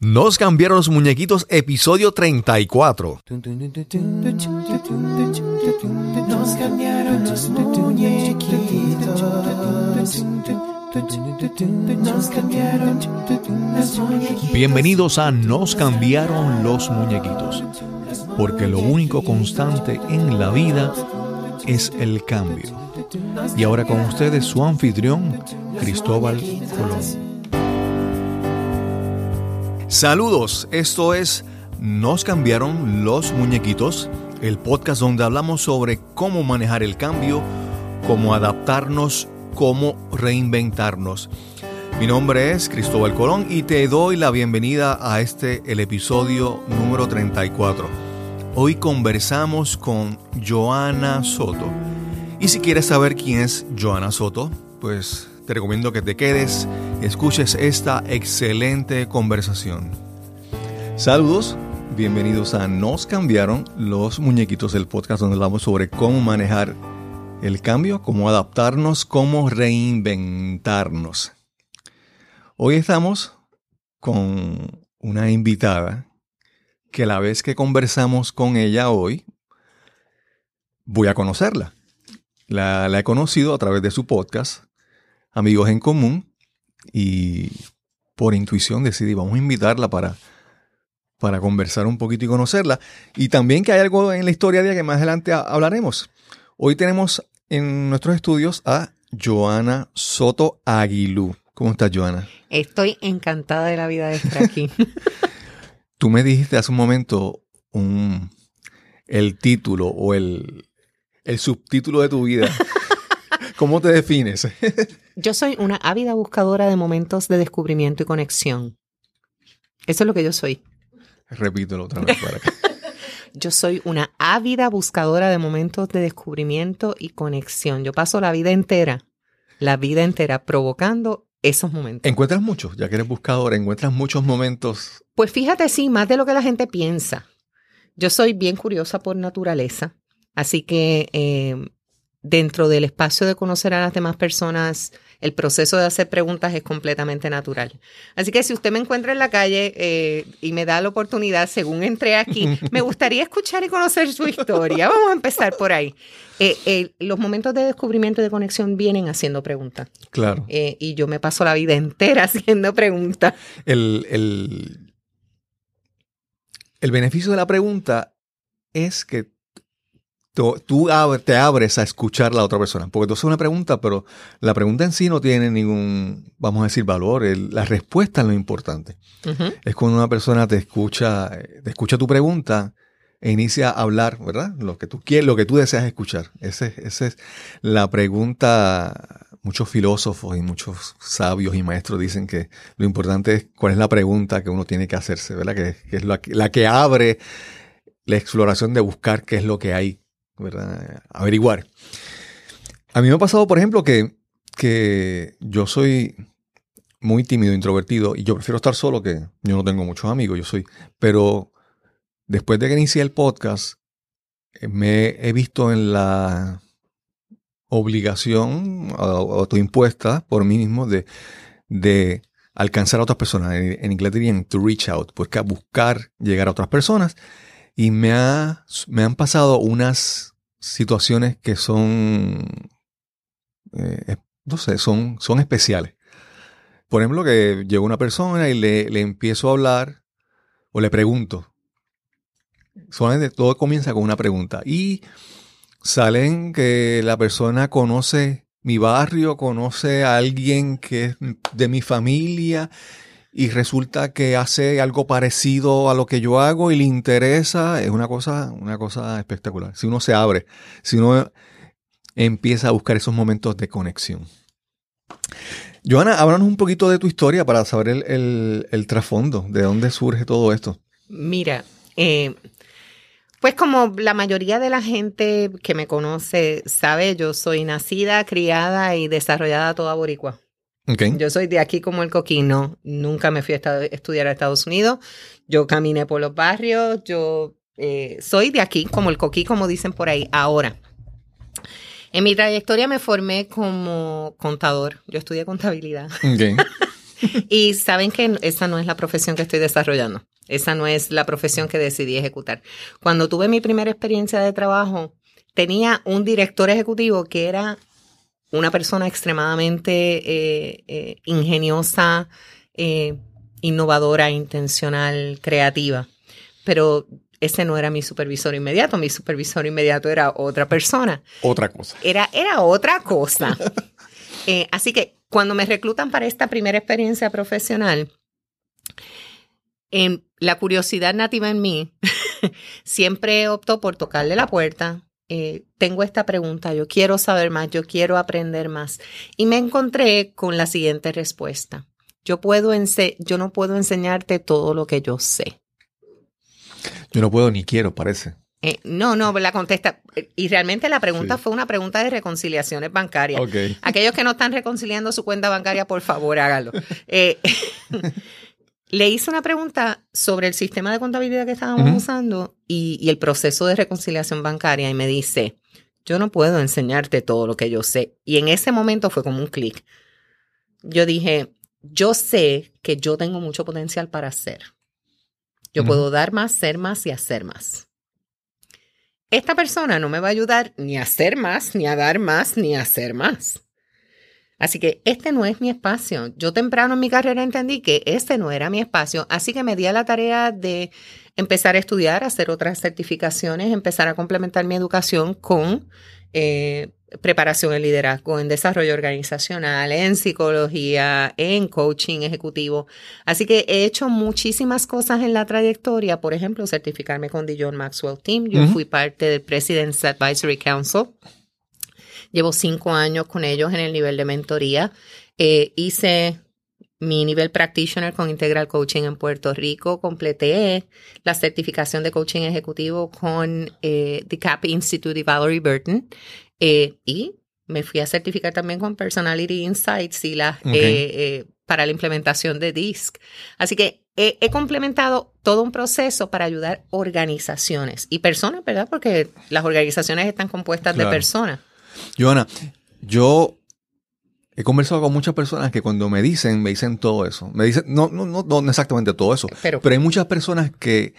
Nos cambiaron los muñequitos, episodio 34. Nos cambiaron los muñequitos. Nos cambiaron los muñequitos. Bienvenidos a Nos cambiaron los muñequitos. Porque lo único constante en la vida es el cambio. Y ahora con ustedes su anfitrión, Cristóbal Colón. Saludos, esto es Nos cambiaron los muñequitos, el podcast donde hablamos sobre cómo manejar el cambio, cómo adaptarnos, cómo reinventarnos. Mi nombre es Cristóbal Colón y te doy la bienvenida a este, el episodio número 34. Hoy conversamos con Joana Soto. Y si quieres saber quién es Joana Soto, pues te recomiendo que te quedes escuches esta excelente conversación. Saludos, bienvenidos a Nos cambiaron los muñequitos del podcast donde hablamos sobre cómo manejar el cambio, cómo adaptarnos, cómo reinventarnos. Hoy estamos con una invitada que la vez que conversamos con ella hoy, voy a conocerla. La, la he conocido a través de su podcast, Amigos en Común, y por intuición decidí, vamos a invitarla para, para conversar un poquito y conocerla. Y también que hay algo en la historia de ella que más adelante hablaremos. Hoy tenemos en nuestros estudios a Joana Soto Aguilú. ¿Cómo estás, Joana? Estoy encantada de la vida de estar aquí. Tú me dijiste hace un momento un, el título o el, el subtítulo de tu vida. ¿Cómo te defines? Yo soy una ávida buscadora de momentos de descubrimiento y conexión. Eso es lo que yo soy. Repítelo otra vez para acá. Yo soy una ávida buscadora de momentos de descubrimiento y conexión. Yo paso la vida entera, la vida entera provocando esos momentos. ¿Encuentras muchos? Ya que eres buscadora, ¿encuentras muchos momentos? Pues fíjate, sí, más de lo que la gente piensa. Yo soy bien curiosa por naturaleza, así que eh, dentro del espacio de conocer a las demás personas, el proceso de hacer preguntas es completamente natural. Así que si usted me encuentra en la calle eh, y me da la oportunidad, según entré aquí, me gustaría escuchar y conocer su historia. Vamos a empezar por ahí. Eh, eh, los momentos de descubrimiento y de conexión vienen haciendo preguntas. Claro. y yo me paso la vida entera haciendo preguntas. El, el, el beneficio de la pregunta es que tú, te abres a escuchar a la otra persona. Porque tú haces una pregunta, pero la pregunta en sí no tiene ningún, vamos a decir, valor. la respuesta es lo importante. Es cuando una persona te escucha, te escucha tu pregunta e inicia a hablar, ¿verdad? Lo que tú quieres, lo que tú deseas escuchar. Esa ese es la pregunta. Muchos filósofos y muchos sabios y maestros dicen que lo importante es cuál es la pregunta que uno tiene que hacerse, ¿verdad? Que, es la, la que abre la exploración de buscar qué es lo que hay ¿verdad? Averiguar. A mí me ha pasado, por ejemplo, que, que yo soy muy tímido, introvertido, y yo prefiero estar solo que yo no tengo muchos amigos, yo soy, pero después de que inicié el podcast, eh, me he visto en la obligación autoimpuesta por mí mismo de, de alcanzar a otras personas. En, inglés dirían to reach out, pues buscar llegar a otras personas. Y me, ha, me han pasado unas situaciones que son, eh, no sé, son, son especiales. Por ejemplo, que llega una persona y le, le empiezo a hablar o le pregunto. Solamente todo comienza con una pregunta. Y salen que la persona conoce mi barrio, conoce a alguien que es de mi familia y resulta que hace algo parecido a lo que yo hago y le interesa, es una cosa, una cosa espectacular. Si uno se abre, si uno empieza a buscar esos momentos de conexión. Joana, háblanos un poquito de tu historia para saber el, trasfondo, de dónde surge todo esto. Mira, eh, pues como la mayoría de la gente que me conoce sabe, yo soy nacida, criada y desarrollada toda boricua. Yo soy de aquí como el coquino. Nunca me fui a estudiar a Estados Unidos. Yo caminé por los barrios. Yo eh, soy de aquí como el coquí, como dicen por ahí. Ahora, en mi trayectoria me formé como contador. Yo estudié contabilidad. Y saben que esa no es la profesión que estoy desarrollando. Esa no es la profesión que decidí ejecutar. Cuando tuve mi primera experiencia de trabajo, tenía un director ejecutivo que era una persona extremadamente eh, eh, ingeniosa, eh, innovadora, intencional, creativa. Pero ese no era mi supervisor inmediato, mi supervisor inmediato era otra persona. Otra cosa. Era, era otra cosa. Así que cuando me reclutan para esta primera experiencia profesional, en la curiosidad nativa en mí siempre optó por tocarle la puerta. Eh, tengo esta pregunta, yo quiero saber más, yo quiero aprender más. Y me encontré con la siguiente respuesta. Yo, puedo yo no puedo enseñarte todo lo que yo sé. Yo no puedo ni quiero, parece. Eh, no, no, la contesta. Y realmente la pregunta Sí. fue una pregunta de reconciliaciones bancarias. Aquellos que no están reconciliando su cuenta bancaria, por favor, hágalo. Eh, le hice una pregunta sobre el sistema de contabilidad que estábamos usando y, y el proceso de reconciliación bancaria y me dice, yo no puedo enseñarte todo lo que yo sé. Y en ese momento fue como un clic. Yo dije, yo sé que yo tengo mucho potencial para hacer. Yo puedo dar más, ser más y hacer más. Esta persona no me va a ayudar ni a hacer más, ni a dar más, ni a hacer más. Así que este no es mi espacio. Yo temprano en mi carrera entendí que este no era mi espacio, así que me di a la tarea de empezar a estudiar, hacer otras certificaciones, empezar a complementar mi educación con eh, preparación en liderazgo, en desarrollo organizacional, en psicología, en coaching ejecutivo. Así que he hecho muchísimas cosas en la trayectoria, por ejemplo, certificarme con Dijon Maxwell Team. Yo Ujú. fui parte del President's Advisory Council. Llevo cinco años con ellos en el nivel de mentoría. Eh, hice mi nivel practitioner con Integral Coaching en Puerto Rico. Completé la certificación de coaching ejecutivo con eh, The CAP Institute y Valerie Burton. Eh, y me fui a certificar también con Personality Insights y la, Ok. eh, para la implementación de DISC. Así que he, he complementado todo un proceso para ayudar organizaciones y personas, ¿verdad? Porque las organizaciones están compuestas Claro. de personas. Joana, yo he conversado con muchas personas que cuando me dicen, me dicen todo eso. Me dicen, no, no, no, no exactamente todo eso, Pero, pero hay muchas personas que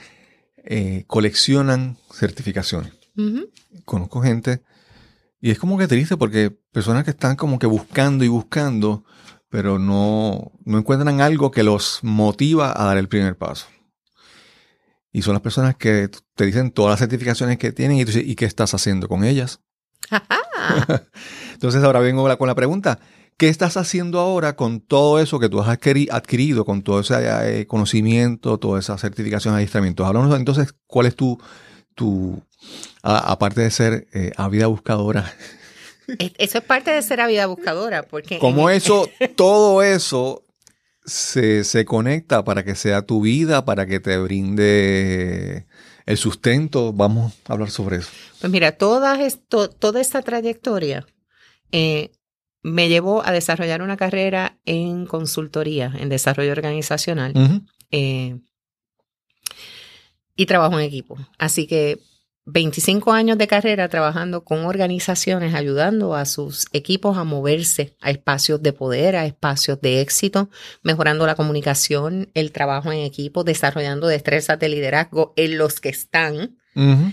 eh, coleccionan certificaciones. Ujú. Conozco gente y es como que triste porque personas que están como que buscando y buscando, pero no, no encuentran algo que los motiva a dar el primer paso. Y son las personas que te dicen todas las certificaciones que tienen y tú dices, ¿y qué estás haciendo con ellas? Entonces ahora vengo con la pregunta, ¿qué estás haciendo ahora con todo eso que tú has adquiri- adquirido, con todo ese eh, conocimiento, toda esa certificación, adiestramientos? Háblanos entonces, ¿cuál es tu, tu a- aparte de ser eh, ávida buscadora, Es- Eso es parte de ser vida buscadora, porque cómo eso, todo eso se, se conecta para que sea tu vida, para que te brinde el sustento? Vamos a hablar sobre eso. Pues mira, toda, esto, toda esta trayectoria eh, me llevó a desarrollar una carrera en consultoría, en desarrollo organizacional eh, y trabajo en equipo. Así que 25 años de carrera trabajando con organizaciones, ayudando a sus equipos a moverse a espacios de poder, a espacios de éxito, mejorando la comunicación, el trabajo en equipo, desarrollando destrezas de liderazgo en los que están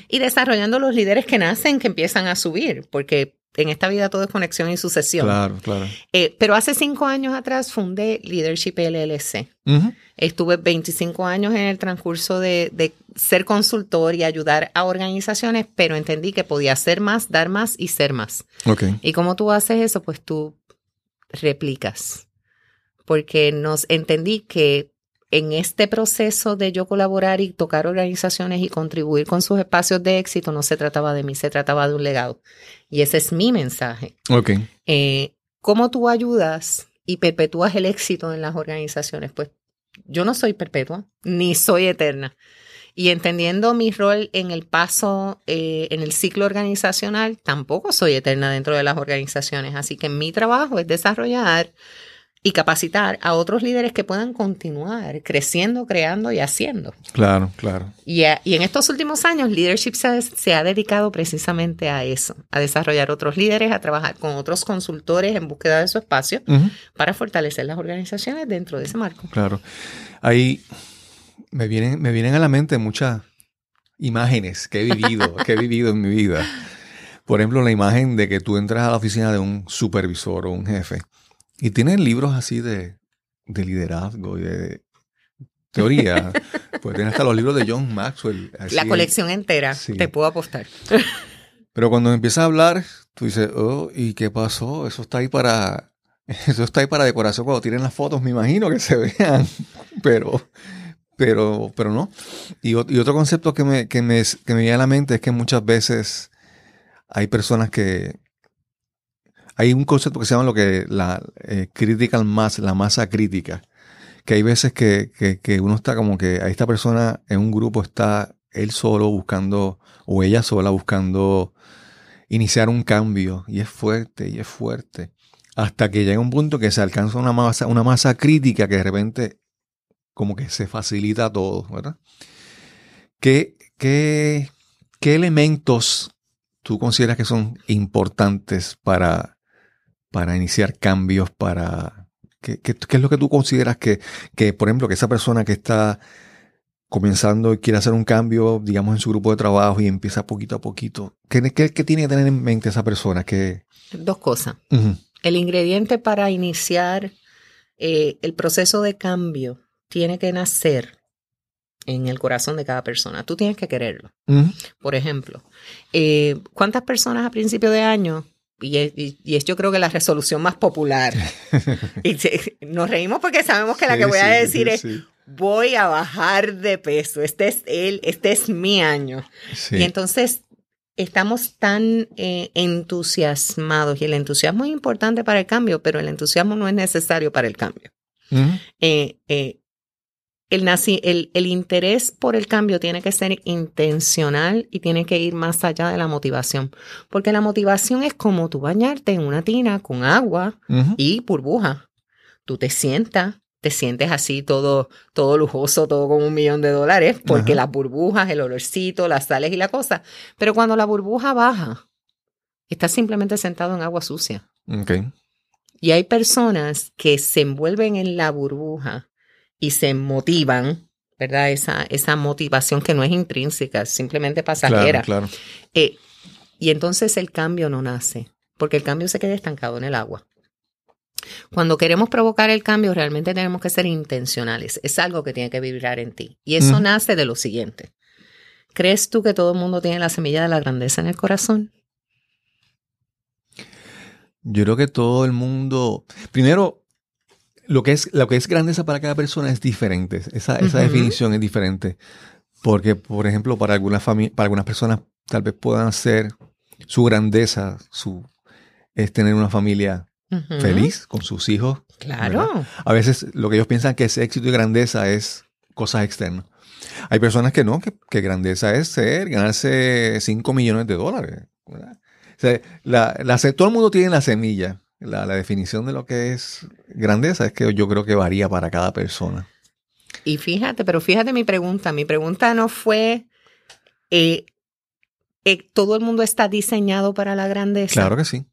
y desarrollando los líderes que nacen, que empiezan a subir, porque en esta vida todo es conexión y sucesión. Claro, claro. Eh, pero hace cinco años atrás fundé Leadership LLC. Estuve 25 años en el transcurso de, de ser consultor y ayudar a organizaciones, pero entendí que podía hacer más, dar más y ser más. Ok. ¿Y cómo tú haces eso? Pues tú replicas. Porque nos entendí que en este proceso de yo colaborar y tocar organizaciones y contribuir con sus espacios de éxito, no se trataba de mí, se trataba de un legado. Y ese es mi mensaje. Ok. Eh, ¿Cómo tú ayudas y perpetúas el éxito en las organizaciones? Pues yo no soy perpetua, ni soy eterna. Y entendiendo mi rol en el paso, eh, en el ciclo organizacional, tampoco soy eterna dentro de las organizaciones. Así que mi trabajo es desarrollar y capacitar a otros líderes que puedan continuar creciendo, creando y haciendo. Claro, claro. Y, a- y en estos últimos años, Leadership se, se ha dedicado precisamente a eso, a desarrollar otros líderes, a trabajar con otros consultores en búsqueda de su espacio para fortalecer las organizaciones dentro de ese marco. Claro. Ahí me vienen, me vienen a la mente muchas imágenes que he vivido, que he vivido en mi vida. Por ejemplo, la imagen de que tú entras a la oficina de un supervisor o un jefe y tienen libros así de, de liderazgo y de teoría. pues tienen hasta los libros de John Maxwell. así La colección entera, sí. te puedo apostar. Pero cuando empieza a hablar, tú dices, oh, ¿y qué pasó? Eso está ahí para, eso está ahí para decoración cuando tiren las fotos, me imagino que se vean. Pero, pero, pero no. Y, y otro concepto que me, que, me, que me viene a la mente es que muchas veces hay personas que, hay un concepto que se llama lo que la eh, critical mass, la masa crítica. Que hay veces que, que, uno está como que a esta persona en un grupo está él solo buscando o ella sola buscando iniciar un cambio y es fuerte y es fuerte hasta que llega un punto que se alcanza una masa, una masa crítica que de repente como que se facilita todo, ¿verdad? ¿Qué, qué, qué elementos tú consideras que son importantes para, para iniciar cambios, para... ¿Qué, qué, qué es lo que tú consideras que, que, por ejemplo, que esa persona que está comenzando y quiere hacer un cambio, digamos, en su grupo de trabajo y empieza poquito a poquito, ¿qué, qué, qué tiene que tener en mente esa persona? Que, Dos cosas. El ingrediente para iniciar eh, el proceso de cambio tiene que nacer en el corazón de cada persona. Tú tienes que quererlo. Por ejemplo, eh, ¿cuántas personas a principio de año? Y es, y- y es yo creo que la resolución más popular. y nos reímos porque sabemos que la Sí, que voy a decir sí, es, sí, voy a bajar de peso. Este es él, este es mi año. Y entonces estamos tan eh, entusiasmados y el entusiasmo es importante para el cambio, pero el entusiasmo no es necesario para el cambio. Ujú, Eh, eh, el, naci- el, el interés por el cambio tiene que ser intencional y tiene que ir más allá de la motivación, porque la motivación es como tú bañarte en una tina con agua y burbuja. Tú te sientas, te sientes así todo, todo lujoso, todo con un millón de dólares, porque Ajá. las burbujas, el olorcito, las sales y la cosa. Pero cuando la burbuja baja, estás simplemente sentado en agua sucia. Y hay personas que se envuelven en la burbuja y se motivan, ¿verdad? Esa, esa motivación que no es intrínseca, es simplemente pasajera. Claro, claro. Eh, y entonces el cambio no nace, porque el cambio se queda estancado en el agua. Cuando queremos provocar el cambio, realmente tenemos que ser intencionales. Es algo que tiene que vibrar en ti. Y eso nace de lo siguiente. ¿Crees tú que todo el mundo tiene la semilla de la grandeza en el corazón? Yo creo que todo el mundo. Primero, lo que es, lo que es grandeza para cada persona es diferente. Esa, esa definición es diferente. Porque, por ejemplo, para algunas para algunas personas tal vez puedan ser su grandeza, su es tener una familia feliz con sus hijos. Claro. A veces lo que ellos piensan que es éxito y grandeza es cosas externas. Hay personas que no, que, que grandeza es ser, ganarse 5 millones de dólares. ¿verdad? O sea, la- la todo el mundo tiene la semilla. La, la definición de lo que es grandeza es que yo creo que varía para cada persona. Y fíjate, pero fíjate mi pregunta. Mi pregunta no fue, eh, eh, ¿todo el mundo está diseñado para la grandeza? Claro que sí.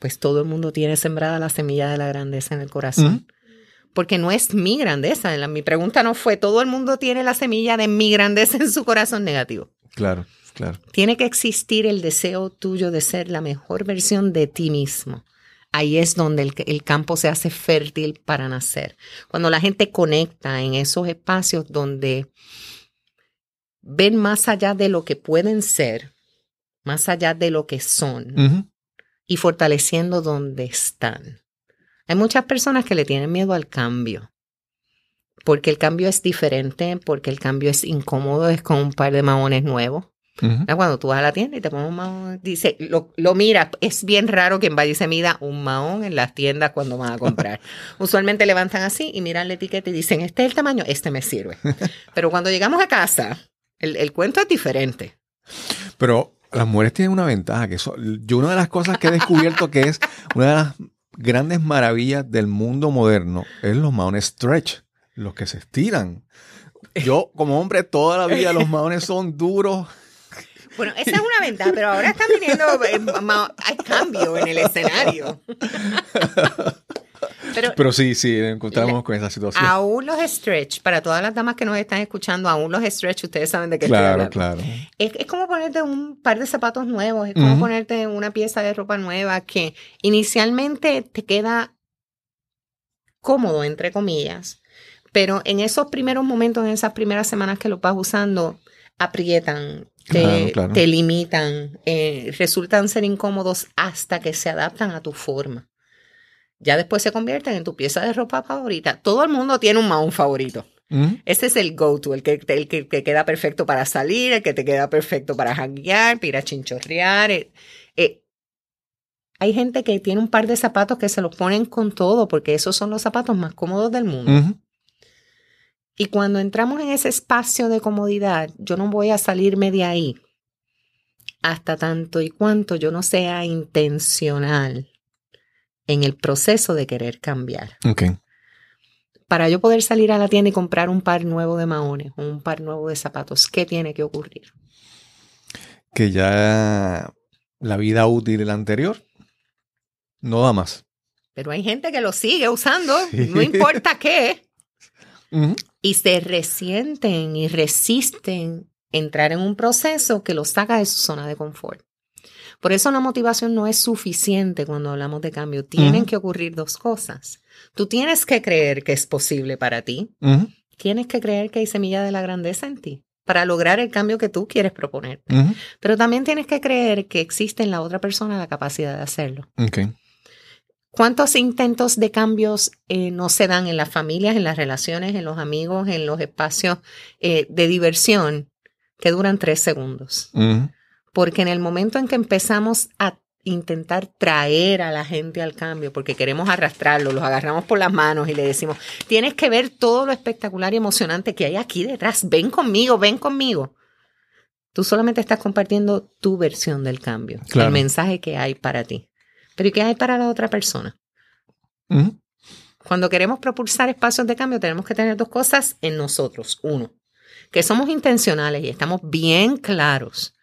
Pues todo el mundo tiene sembrada la semilla de la grandeza en el corazón. Porque no es mi grandeza. La- mi pregunta no fue, ¿todo el mundo tiene la semilla de mi grandeza en su corazón negativo? Claro, claro. Tiene que existir el deseo tuyo de ser la mejor versión de ti mismo. Ahí es donde el, el campo se hace fértil para nacer. Cuando la gente conecta en esos espacios donde ven más allá de lo que pueden ser, más allá de lo que son y fortaleciendo donde están. Hay muchas personas que le tienen miedo al cambio, porque el cambio es diferente, porque el cambio es incómodo, es con un par de maones nuevos. Cuando tú vas a la tienda y te pones un mahón, dice, lo, lo mira, es bien raro quien vaya y se mida un mahón en las tiendas cuando van a comprar. Usualmente levantan así y miran la etiqueta y dicen, este es el tamaño, este me sirve. Pero cuando llegamos a casa, el, el cuento es diferente. Pero las mujeres tienen una ventaja, que eso, yo una de las cosas que he descubierto que es una de las grandes maravillas del mundo moderno es los maones stretch, los que se estiran. Yo, como hombre, toda la vida los maones son duros. Bueno, esa es una ventaja, pero ahora están viniendo, eh, hay cambio en el escenario. Pero Pero sí, sí, encontramos con esa situación. aún los stretch, para todas las damas que nos están escuchando, aún los stretch, ustedes saben de qué estoy Claro, hablando. claro. Es, es como ponerte un par de zapatos nuevos, es como ponerte una pieza de ropa nueva que inicialmente te queda cómodo, entre comillas, pero en esos primeros momentos, en esas primeras semanas que lo vas usando, aprietan, te, Claro, claro. te limitan, eh, resultan ser incómodos hasta que se adaptan a tu forma. Ya después se convierten en tu pieza de ropa favorita. Todo el mundo tiene un maón favorito. Ese es el go-to, el que, el que te queda perfecto para salir, el que te queda perfecto para janguear, para ir a chinchorrear. eh, eh. Hay gente que tiene un par de zapatos que se los ponen con todo, porque esos son los zapatos más cómodos del mundo. Y cuando entramos en ese espacio de comodidad, yo no voy a salirme de ahí hasta tanto y cuanto yo no sea intencional en el proceso de querer cambiar. Ok. para yo poder salir a la tienda y comprar un par nuevo de maones o un par nuevo de zapatos, ¿qué tiene que ocurrir? Que ya la vida útil de la anterior no da más. Pero hay gente que lo sigue usando, Sí. no importa qué. y se resienten y resisten entrar en un proceso que los saca de su zona de confort. Por eso la motivación no es suficiente cuando hablamos de cambio. Tienen que ocurrir dos cosas. Tú tienes que creer que es posible para ti. Tienes que creer que hay semilla de la grandeza en ti para lograr el cambio que tú quieres proponer. Pero también tienes que creer que existe en la otra persona la capacidad de hacerlo. Ok. ¿Cuántos intentos de cambios eh, no se dan en las familias, en las relaciones, en los amigos, en los espacios eh, de diversión que duran tres segundos? Porque en el momento en que empezamos a intentar traer a la gente al cambio, porque queremos arrastrarlo, los agarramos por las manos y le decimos, tienes que ver todo lo espectacular y emocionante que hay aquí detrás, ven conmigo, ven conmigo. Tú solamente estás compartiendo tu versión del cambio, Claro. el mensaje que hay para ti. Pero ¿y qué hay para la otra persona? Cuando queremos propulsar espacios de cambio, tenemos que tener dos cosas en nosotros. Uno, que somos intencionales y estamos bien claros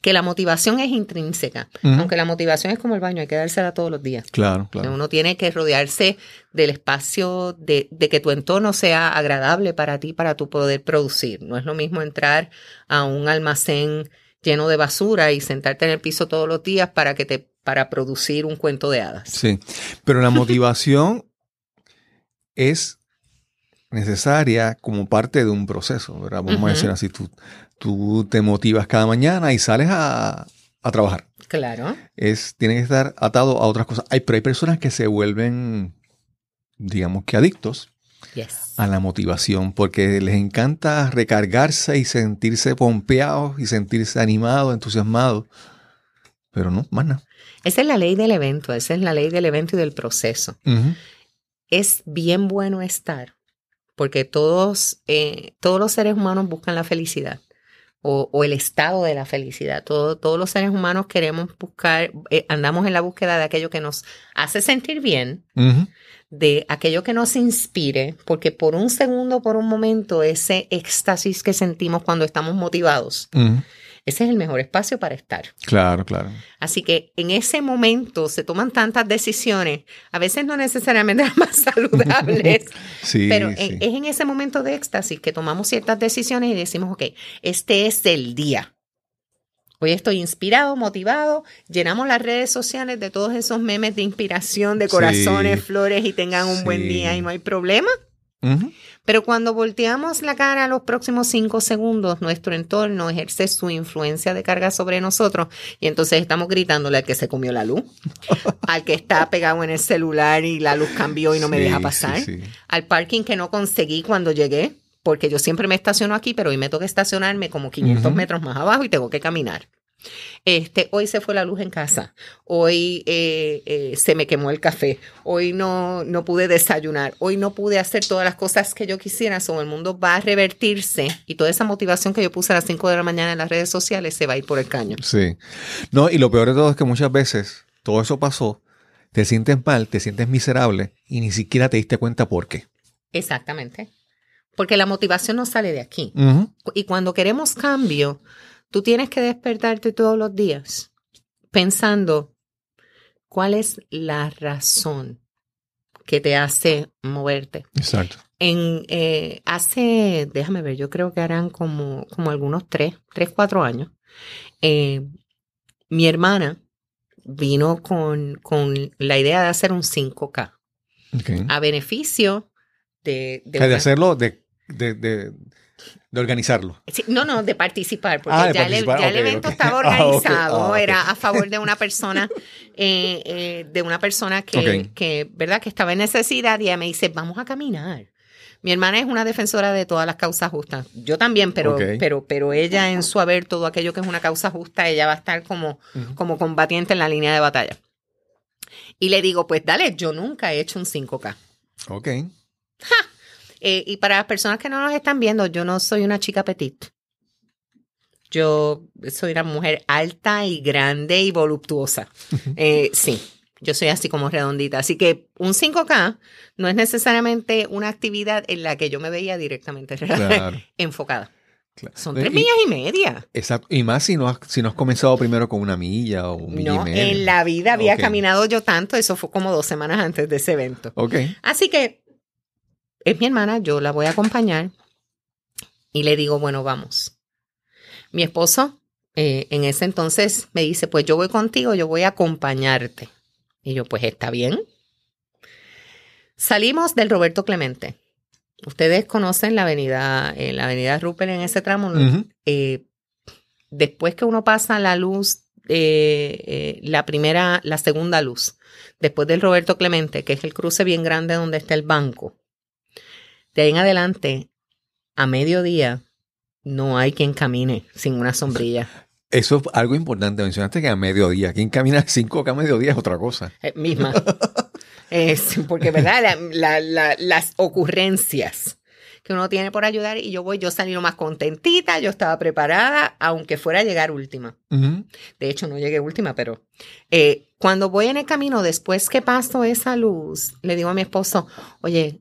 que la motivación es intrínseca. Aunque la motivación es como el baño, hay que dársela todos los días. Claro, claro. Uno tiene que rodearse del espacio, de, de que tu entorno sea agradable para ti, para tu poder producir. No es lo mismo entrar a un almacén lleno de basura y sentarte en el piso todos los días para que te para producir un cuento de hadas. Sí, pero la motivación es necesaria como parte de un proceso, ¿verdad? Vamos a decir así, tú, tú te motivas cada mañana y sales a, a trabajar. Claro. Es, tiene que estar atado a otras cosas. Hay, pero hay personas que se vuelven, digamos que adictos Yes. a la motivación porque les encanta recargarse y sentirse pompeados y sentirse animados, entusiasmados. Pero no, más nada. Esa es la ley del evento, esa es la ley del evento y del proceso. Es bien bueno estar, porque todos, eh, todos los seres humanos buscan la felicidad o, o el estado de la felicidad. Todo- todos los seres humanos queremos buscar, eh, andamos en la búsqueda de aquello que nos hace sentir bien, de aquello que nos inspire, porque por un segundo, por un momento, ese éxtasis que sentimos cuando estamos motivados. Ese es el mejor espacio para estar. Claro, claro. Así que en ese momento se toman tantas decisiones, a veces no necesariamente las más saludables, Sí, pero sí. en- es en ese momento de éxtasis que tomamos ciertas decisiones y decimos, ok, este es el día. Hoy estoy inspirado, motivado, llenamos las redes sociales de todos esos memes de inspiración, de Sí. corazones, flores y tengan un buen día y no hay problema. Pero cuando volteamos la cara a los próximos cinco segundos, nuestro entorno ejerce su influencia de carga sobre nosotros y entonces estamos gritándole al que se comió la luz, al que está pegado en el celular y la luz cambió y no me deja pasar, sí. al parking que no conseguí cuando llegué, porque yo siempre me estaciono aquí, pero hoy me toca estacionarme como 500 Ujú. metros más abajo y tengo que caminar. Este, hoy se fue la luz en casa, hoy eh, eh, se me quemó el café, hoy no, no pude desayunar, hoy no pude hacer todas las cosas que yo quisiera, so el mundo va a revertirse y toda esa motivación que yo puse a las 5 de la mañana en las redes sociales se va a ir por el caño. Sí. No, y lo peor de todo es que muchas veces todo eso pasó te sientes mal, te sientes miserable y ni siquiera te diste cuenta por qué. Exactamente. Porque la motivación no sale de aquí. Y cuando queremos cambio, tú tienes que despertarte todos los días pensando cuál es la razón que te hace moverte. Exacto. En, eh, hace, déjame ver, yo creo que harán como, como algunos tres, tres, cuatro años. eh, mi hermana vino con, con la idea de hacer un 5K Ok. a beneficio de, de O sea, de hacerlo, de, de, de, organizarlo. Sí, no, no, de participar, porque Ah, de ya, el- participar, ya el ok, evento estaba Ah, organizado, ah, era a favor de una persona, eh, eh, de una persona que, ¿verdad? Que estaba en necesidad y ella me dice, vamos a caminar. Mi hermana es una defensora de todas las causas justas. Yo también, pero, pero, pero ella en su haber, todo aquello que es una causa justa, ella va a estar como, como combatiente en la línea de batalla. Y le digo, pues dale, yo nunca he hecho un 5K. Ok. Eh, y para las personas que no nos están viendo, yo no soy una chica petit. Yo soy una mujer alta y grande y voluptuosa. Eh, sí, yo soy así como redondita. Así que un 5K no es necesariamente una actividad en la que yo me veía directamente Claro. enfocada. claro. Son Y- tres millas y media. Exacto. Y más si no has, si no has comenzado primero con una milla o un milla No, y media. en la vida había caminado yo tanto. Eso fue como dos semanas antes de ese evento. Ok. Así que es mi hermana, yo la voy a acompañar y le digo, bueno, vamos. Mi esposo eh, en ese entonces me dice, pues yo voy contigo, yo voy a acompañarte. Y yo, pues está bien. Salimos del Roberto Clemente. Ustedes conocen la avenida, eh, la avenida Rupert en ese tramo. eh, después que uno pasa la luz, la primera, la segunda luz, después del Roberto Clemente, que es el cruce bien grande donde está el banco, de ahí en adelante, a mediodía, no hay quien camine sin una sombrilla. Eso es algo importante. Mencionaste que a mediodía. Quien camina 5 a mediodía es otra cosa. Eh, misma. Es, porque, ¿verdad? La- la- la- las ocurrencias que uno tiene por ayudar y yo voy, yo salí lo más contentita, yo estaba preparada, aunque fuera a llegar última. De hecho, no llegué última, pero eh, cuando voy en el camino, después que paso esa luz, le digo a mi esposo, oye,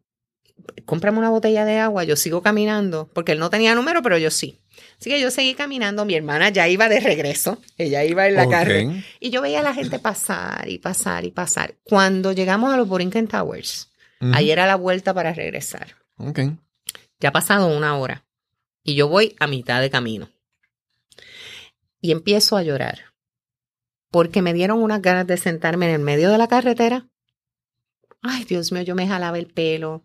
cómprame una botella de agua, yo sigo caminando, porque él no tenía número, pero yo sí. Así que yo seguí caminando, mi hermana ya iba de regreso, ella iba en la Ok. carne, y yo veía a la gente pasar y pasar y pasar. Cuando llegamos a los Borinquen Towers, ahí era la vuelta para regresar. Ok. Ya ha pasado una hora y yo voy a mitad de camino. Y empiezo a llorar porque me dieron unas ganas de sentarme en el medio de la carretera. Ay, Dios mío, yo me jalaba el pelo.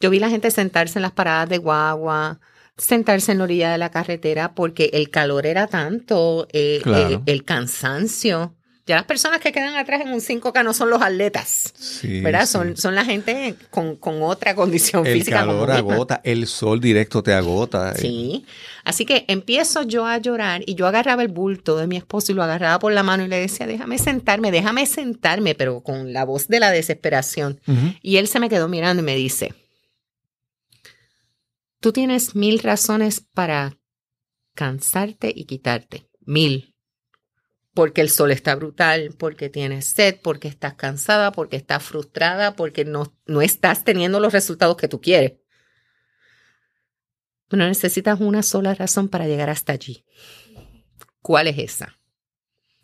Yo vi la gente sentarse en las paradas de guagua, sentarse en la orilla de la carretera porque el calor era tanto, eh, Claro. el, el cansancio. Ya las personas que quedan atrás en un 5K no son los atletas, Sí, ¿verdad? sí. Son, son la gente con, con otra condición El física. como calor agota, el sol directo te agota. Sí. Así que empiezo yo a llorar y yo agarraba el bulto de mi esposo y lo agarraba por la mano y le decía, déjame sentarme, déjame sentarme, pero con la voz de la desesperación. Y él se me quedó mirando y me dice, tú tienes mil razones para cansarte y quitarte. Mil. Porque el sol está brutal, porque tienes sed, porque estás cansada, porque estás frustrada, porque no, no estás teniendo los resultados que tú quieres. Bueno, necesitas una sola razón para llegar hasta allí. ¿Cuál es esa?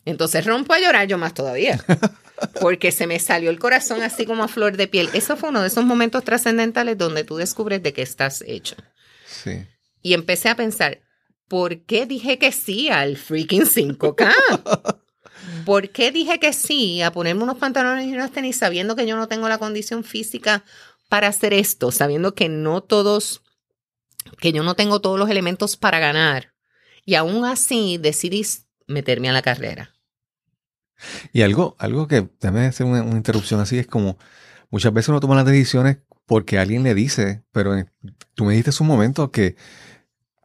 Entonces rompo a llorar yo más todavía, porque se me salió el corazón así como a flor de piel. Eso fue uno de esos momentos trascendentales donde tú descubres de qué estás hecho. Sí. Y empecé a pensar, ¿por qué dije que sí al freaking 5K? ¿Por qué dije que sí a ponerme unos pantalones y unas tenis sabiendo que yo no tengo la condición física para hacer esto, sabiendo que no todos, que yo no tengo todos los elementos para ganar? Y aún así decidí meterme a la carrera. Y algo, algo que también hacer una, interrupción así es como muchas veces uno toma las decisiones porque alguien le dice, pero en- tú me dijiste hace un momento que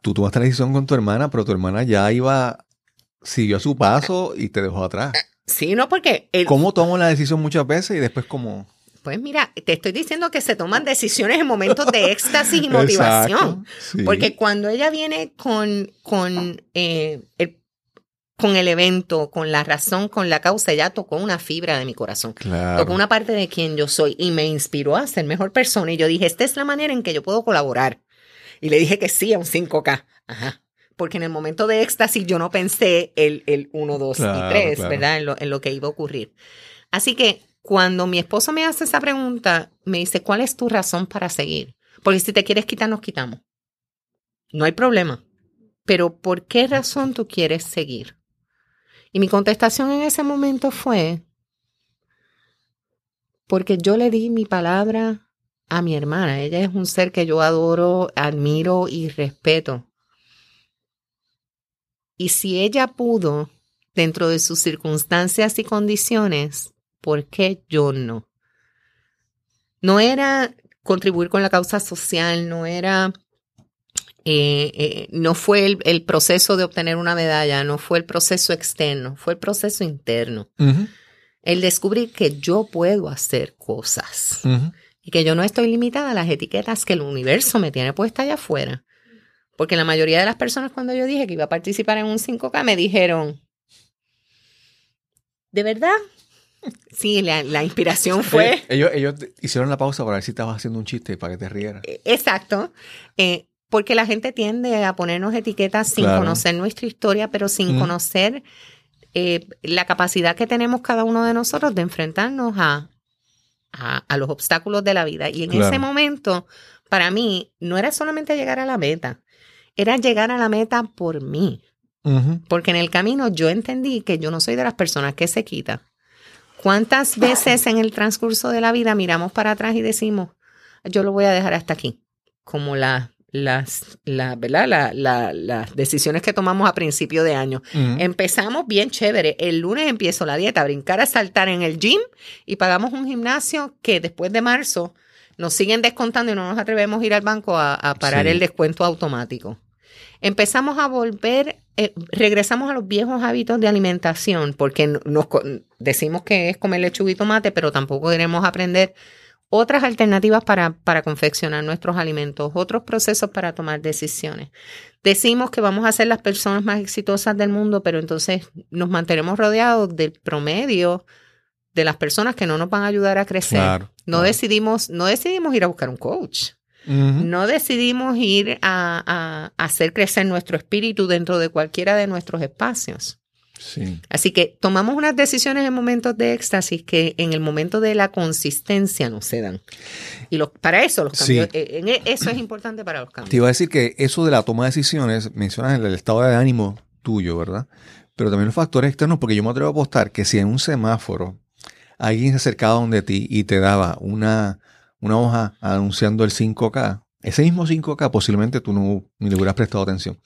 tú tomaste la decisión con tu hermana, pero tu hermana ya iba, siguió su paso y te dejó atrás. Sí, no, porque el- ¿Cómo tomo la decisión muchas veces y después como... Pues mira, te estoy diciendo que se toman decisiones en momentos de éxtasis y motivación. Exacto, sí. Porque cuando ella viene con, con eh, el- con el evento, con la razón, con la causa, ella tocó una fibra de mi corazón. Claro. Tocó una parte de quien yo soy y me inspiró a ser mejor persona. Y yo dije, esta es la manera en que yo puedo colaborar. Y le dije que sí a un 5K. Ajá. Porque en el momento de éxtasis yo no pensé el, el 1, 2 Claro, y 3, claro. ¿verdad? En lo, en lo que iba a ocurrir. Así que cuando mi esposo me hace esa pregunta, me dice, ¿cuál es tu razón para seguir? Porque si te quieres quitar, nos quitamos. No hay problema. Pero ¿por qué razón tú quieres seguir? Y mi contestación en ese momento fue, porque yo le di mi palabra a mi hermana. Ella es un ser que yo adoro, admiro y respeto. Y si ella pudo, dentro de sus circunstancias y condiciones, ¿por qué yo no? No era contribuir con la causa social, no era, eh, eh, no fue el, el proceso de obtener una medalla, no fue el proceso externo, fue el proceso interno. El descubrir que yo puedo hacer cosas. Y que yo no estoy limitada a las etiquetas que el universo me tiene puesta allá afuera. Porque la mayoría de las personas cuando yo dije que iba a participar en un 5K me dijeron, ¿de verdad? Sí, la, la inspiración fue... Ellos, ellos hicieron la pausa para ver si estabas haciendo un chiste para que te rieras. Exacto. Eh, porque la gente tiende a ponernos etiquetas sin Claro. conocer nuestra historia, pero sin Mm. conocer eh, la capacidad que tenemos cada uno de nosotros de enfrentarnos a, a, a los obstáculos de la vida. Y en Claro. ese momento, para mí, no era solamente llegar a la meta, era llegar a la meta por mí. Porque en el camino yo entendí que yo no soy de las personas que se quita. ¿Cuántas veces en el transcurso de la vida miramos para atrás y decimos, yo lo voy a dejar hasta aquí? Como la, las, la, ¿verdad? La- la- las decisiones que tomamos a principio de año. Empezamos bien chévere. El lunes empiezo la dieta, a brincar, a saltar en el gym y pagamos un gimnasio que después de marzo nos siguen descontando y no nos atrevemos a ir al banco a, a parar Sí. el descuento automático. Empezamos a volver, eh, regresamos a los viejos hábitos de alimentación porque no- nos decimos que es comer lechuga y tomate, pero tampoco queremos aprender otras alternativas para, para confeccionar nuestros alimentos, otros procesos para tomar decisiones. Decimos que vamos a ser las personas más exitosas del mundo, pero entonces nos mantenemos rodeados del promedio de las personas que no nos van a ayudar a crecer. Claro, no claro. decidimos, no decidimos ir a buscar un coach. No decidimos ir a, a- a hacer crecer nuestro espíritu dentro de cualquiera de nuestros espacios. Sí. Así que tomamos unas decisiones en momentos de éxtasis que en el momento de la consistencia no se dan. Y los, para eso los cambios, eh, en- eso es importante para los Te cambios. iba a decir que eso de la toma de decisiones, mencionas el, el estado de ánimo tuyo, ¿verdad? Pero también los factores externos, porque yo me atrevo a apostar que si en un semáforo alguien se acercaba donde ti y te daba una, una hoja anunciando el 5K, ese mismo 5K posiblemente tú no ni le hubieras prestado atención.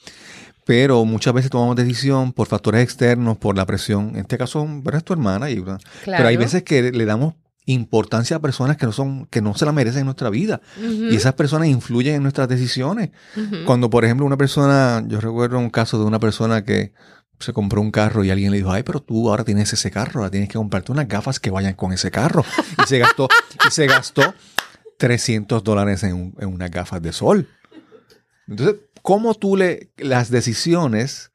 Pero muchas veces tomamos decisión por factores externos, por la presión. En este caso, ¿verdad? es tu hermana. Y, ¿verdad? Pero hay Claro. veces que le damos importancia a personas que no son, que no se la merecen en nuestra vida. Y esas personas influyen en nuestras decisiones. Cuando, por ejemplo, una persona, yo recuerdo un caso de una persona que se compró un carro y alguien le dijo, ay, pero tú ahora tienes ese carro, ahora tienes que comprarte unas gafas que vayan con ese carro. Y se gastó, y se gastó 300 dólares en, un- en unas gafas de sol. Entonces, ¿cómo tú le, las decisiones,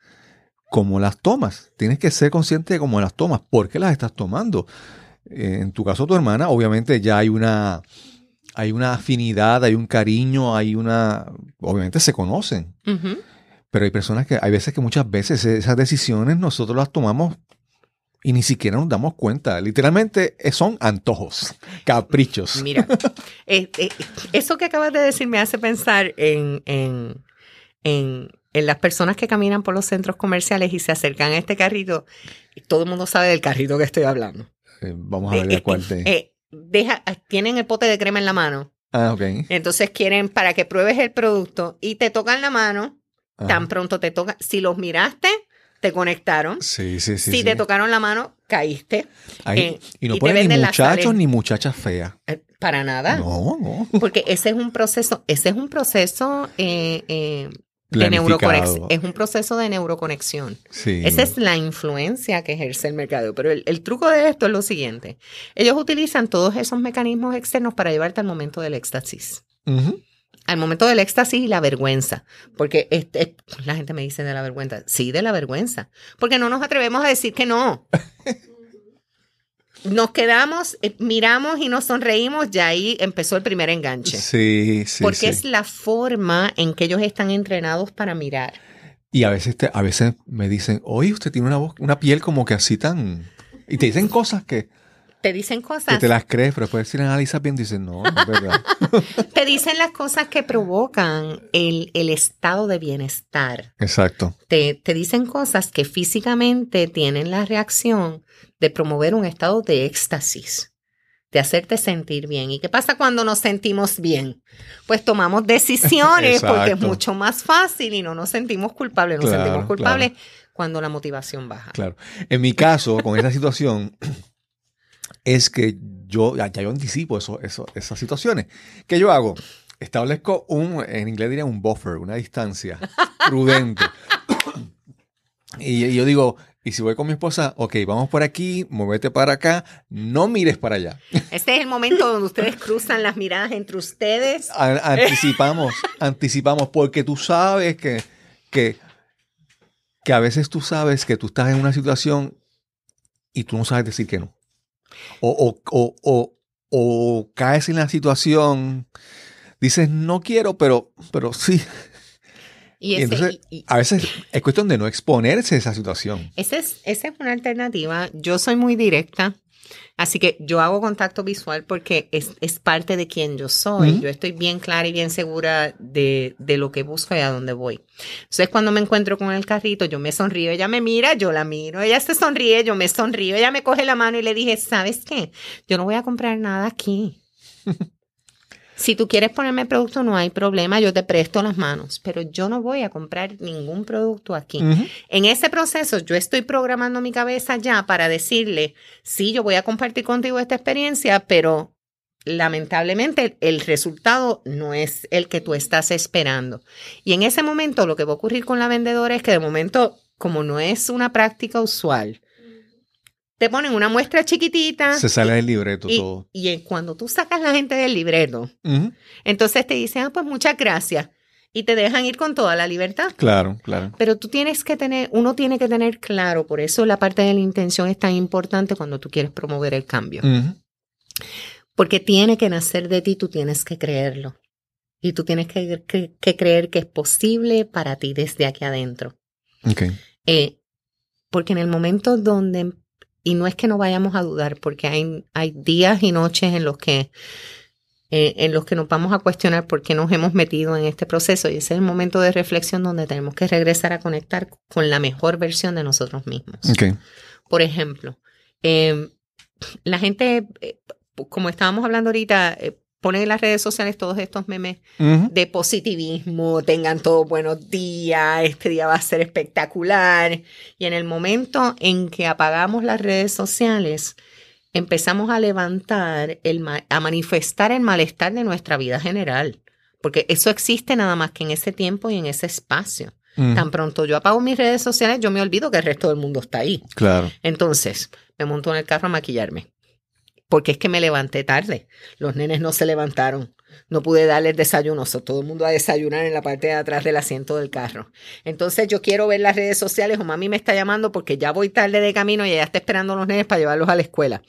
cómo las tomas? Tienes que ser consciente de cómo las tomas, por qué las estás tomando. Eh, en tu caso, tu hermana, obviamente ya hay una, hay una afinidad, hay un cariño, hay una, obviamente se conocen, pero hay personas que, hay veces que muchas veces esas decisiones nosotros las tomamos y ni siquiera nos damos cuenta. Literalmente eh, son antojos, caprichos. Mira, eh, eh, eso que acabas de decir me hace pensar en, en, en, en las personas que caminan por los centros comerciales y se acercan a este carrito. Todo el mundo sabe del carrito que estoy hablando. Eh, vamos a ver Eh, cuál te... eh, deja, tienen el pote de crema en la mano. ah, ok. Entonces quieren para que pruebes el producto y te tocan la mano. Ajá. Tan pronto te tocan. Si los miraste, te conectaron. Sí, sí, sí. si sí. te tocaron la mano, caíste. Ahí- eh, y no y ponen ni muchachos ni muchachas feas. Eh, Para nada. No, no. Porque ese es un proceso, ese es un proceso eh, eh, de neuroconexión. Es un proceso de neuroconexión. Sí. Esa es la influencia que ejerce el mercado. Pero el, el truco de esto es lo siguiente. Ellos utilizan todos esos mecanismos externos para llevarte al momento del éxtasis. Al momento del éxtasis y la vergüenza, porque este, la gente me dice de la vergüenza, sí, de la vergüenza, porque no nos atrevemos a decir que no. Nos quedamos, eh, miramos y nos sonreímos, ya ahí empezó el primer enganche. Sí, sí. porque sí. es la forma en que ellos están entrenados para mirar. Y a veces, te- a veces me dicen, oye, usted tiene una voz, una piel como que así tan... Y te dicen cosas que, Te dicen que cosas, te las crees, pero después si las analizas bien, dicen, no, no es verdad. te dicen las cosas que provocan el, el estado de bienestar. Exacto. te, te dicen cosas que físicamente tienen la reacción de promover un estado de éxtasis, de hacerte sentir bien. ¿Y qué pasa cuando nos sentimos bien? Pues tomamos decisiones porque es mucho más fácil y no nos sentimos culpables. Nos Claro, sentimos culpables cuando la motivación baja. Claro. En mi caso, con esta situación, es que yo, ya, ya yo anticipo eso, eso, esas situaciones. ¿Qué yo hago? Establezco un, en inglés diría un buffer, una distancia prudente. y, y yo digo, y si voy con mi esposa, ok, vamos por aquí, muévete para acá, no mires para allá. Este es el momento donde ustedes cruzan las miradas entre ustedes. A- anticipamos, anticipamos, porque tú sabes que, que, que a veces tú sabes que tú estás en una situación y tú no sabes decir que no. O, o, o, o, o caes en la situación, dices no quiero, pero, pero sí. Y, Y ese, entonces, y- y- a veces es cuestión de no exponerse a esa situación. ese es, esa es una alternativa. Yo soy muy directa. Así que yo hago contacto visual porque es, es parte de quien yo soy. Yo estoy bien clara y bien segura de, de lo que busco y a dónde voy. Entonces, cuando me encuentro con el carrito, yo me sonrío, ella me mira, yo la miro, ella se sonríe, yo me sonrío, ella me coge la mano y le dije, ¿sabes qué? Yo no voy a comprar nada aquí. Si tú quieres ponerme producto, no hay problema, yo te presto las manos, pero yo no voy a comprar ningún producto aquí. En ese proceso yo estoy programando mi cabeza ya para decirle, sí, yo voy a compartir contigo esta experiencia, pero lamentablemente el resultado no es el que tú estás esperando. Y en ese momento lo que va a ocurrir con la vendedora es que de momento, como no es una práctica usual, te ponen una muestra chiquitita. Se sale del libreto y, todo. y cuando tú sacas la gente del libreto, entonces te dicen, ah, pues muchas gracias. Y te dejan ir con toda la libertad. Claro, claro. Pero tú tienes que tener, uno tiene que tener claro, por eso la parte de la intención es tan importante cuando tú quieres promover el cambio. Porque tiene que nacer de ti, tú tienes que creerlo. Y tú tienes que, que- que creer que es posible para ti desde aquí adentro. Ok. Eh, porque en el momento donde, y no es que no vayamos a dudar, porque hay, hay días y noches en los que eh, en los que nos vamos a cuestionar por qué nos hemos metido en este proceso y ese es el momento de reflexión donde tenemos que regresar a conectar con la mejor versión de nosotros mismos. Por ejemplo, eh, la gente, eh, como estábamos hablando ahorita, eh, pone en las redes sociales todos estos memes de positivismo, tengan todos buenos días, este día va a ser espectacular. Y en el momento en que apagamos las redes sociales, empezamos a levantar, el, ma- a manifestar el malestar de nuestra vida general. Porque eso existe nada más que en ese tiempo y en ese espacio. Ujú. Tan pronto yo apago mis redes sociales, yo me olvido que el resto del mundo está ahí. Claro. Entonces, me monto en el carro a maquillarme. Porque es que me levanté tarde. Los nenes no se levantaron. No pude darles desayuno. So, todo el mundo a desayunar en la parte de atrás del asiento del carro. Entonces, yo quiero ver las redes sociales o mami me está llamando porque ya voy tarde de camino y ella está esperando a los nenes para llevarlos a la escuela.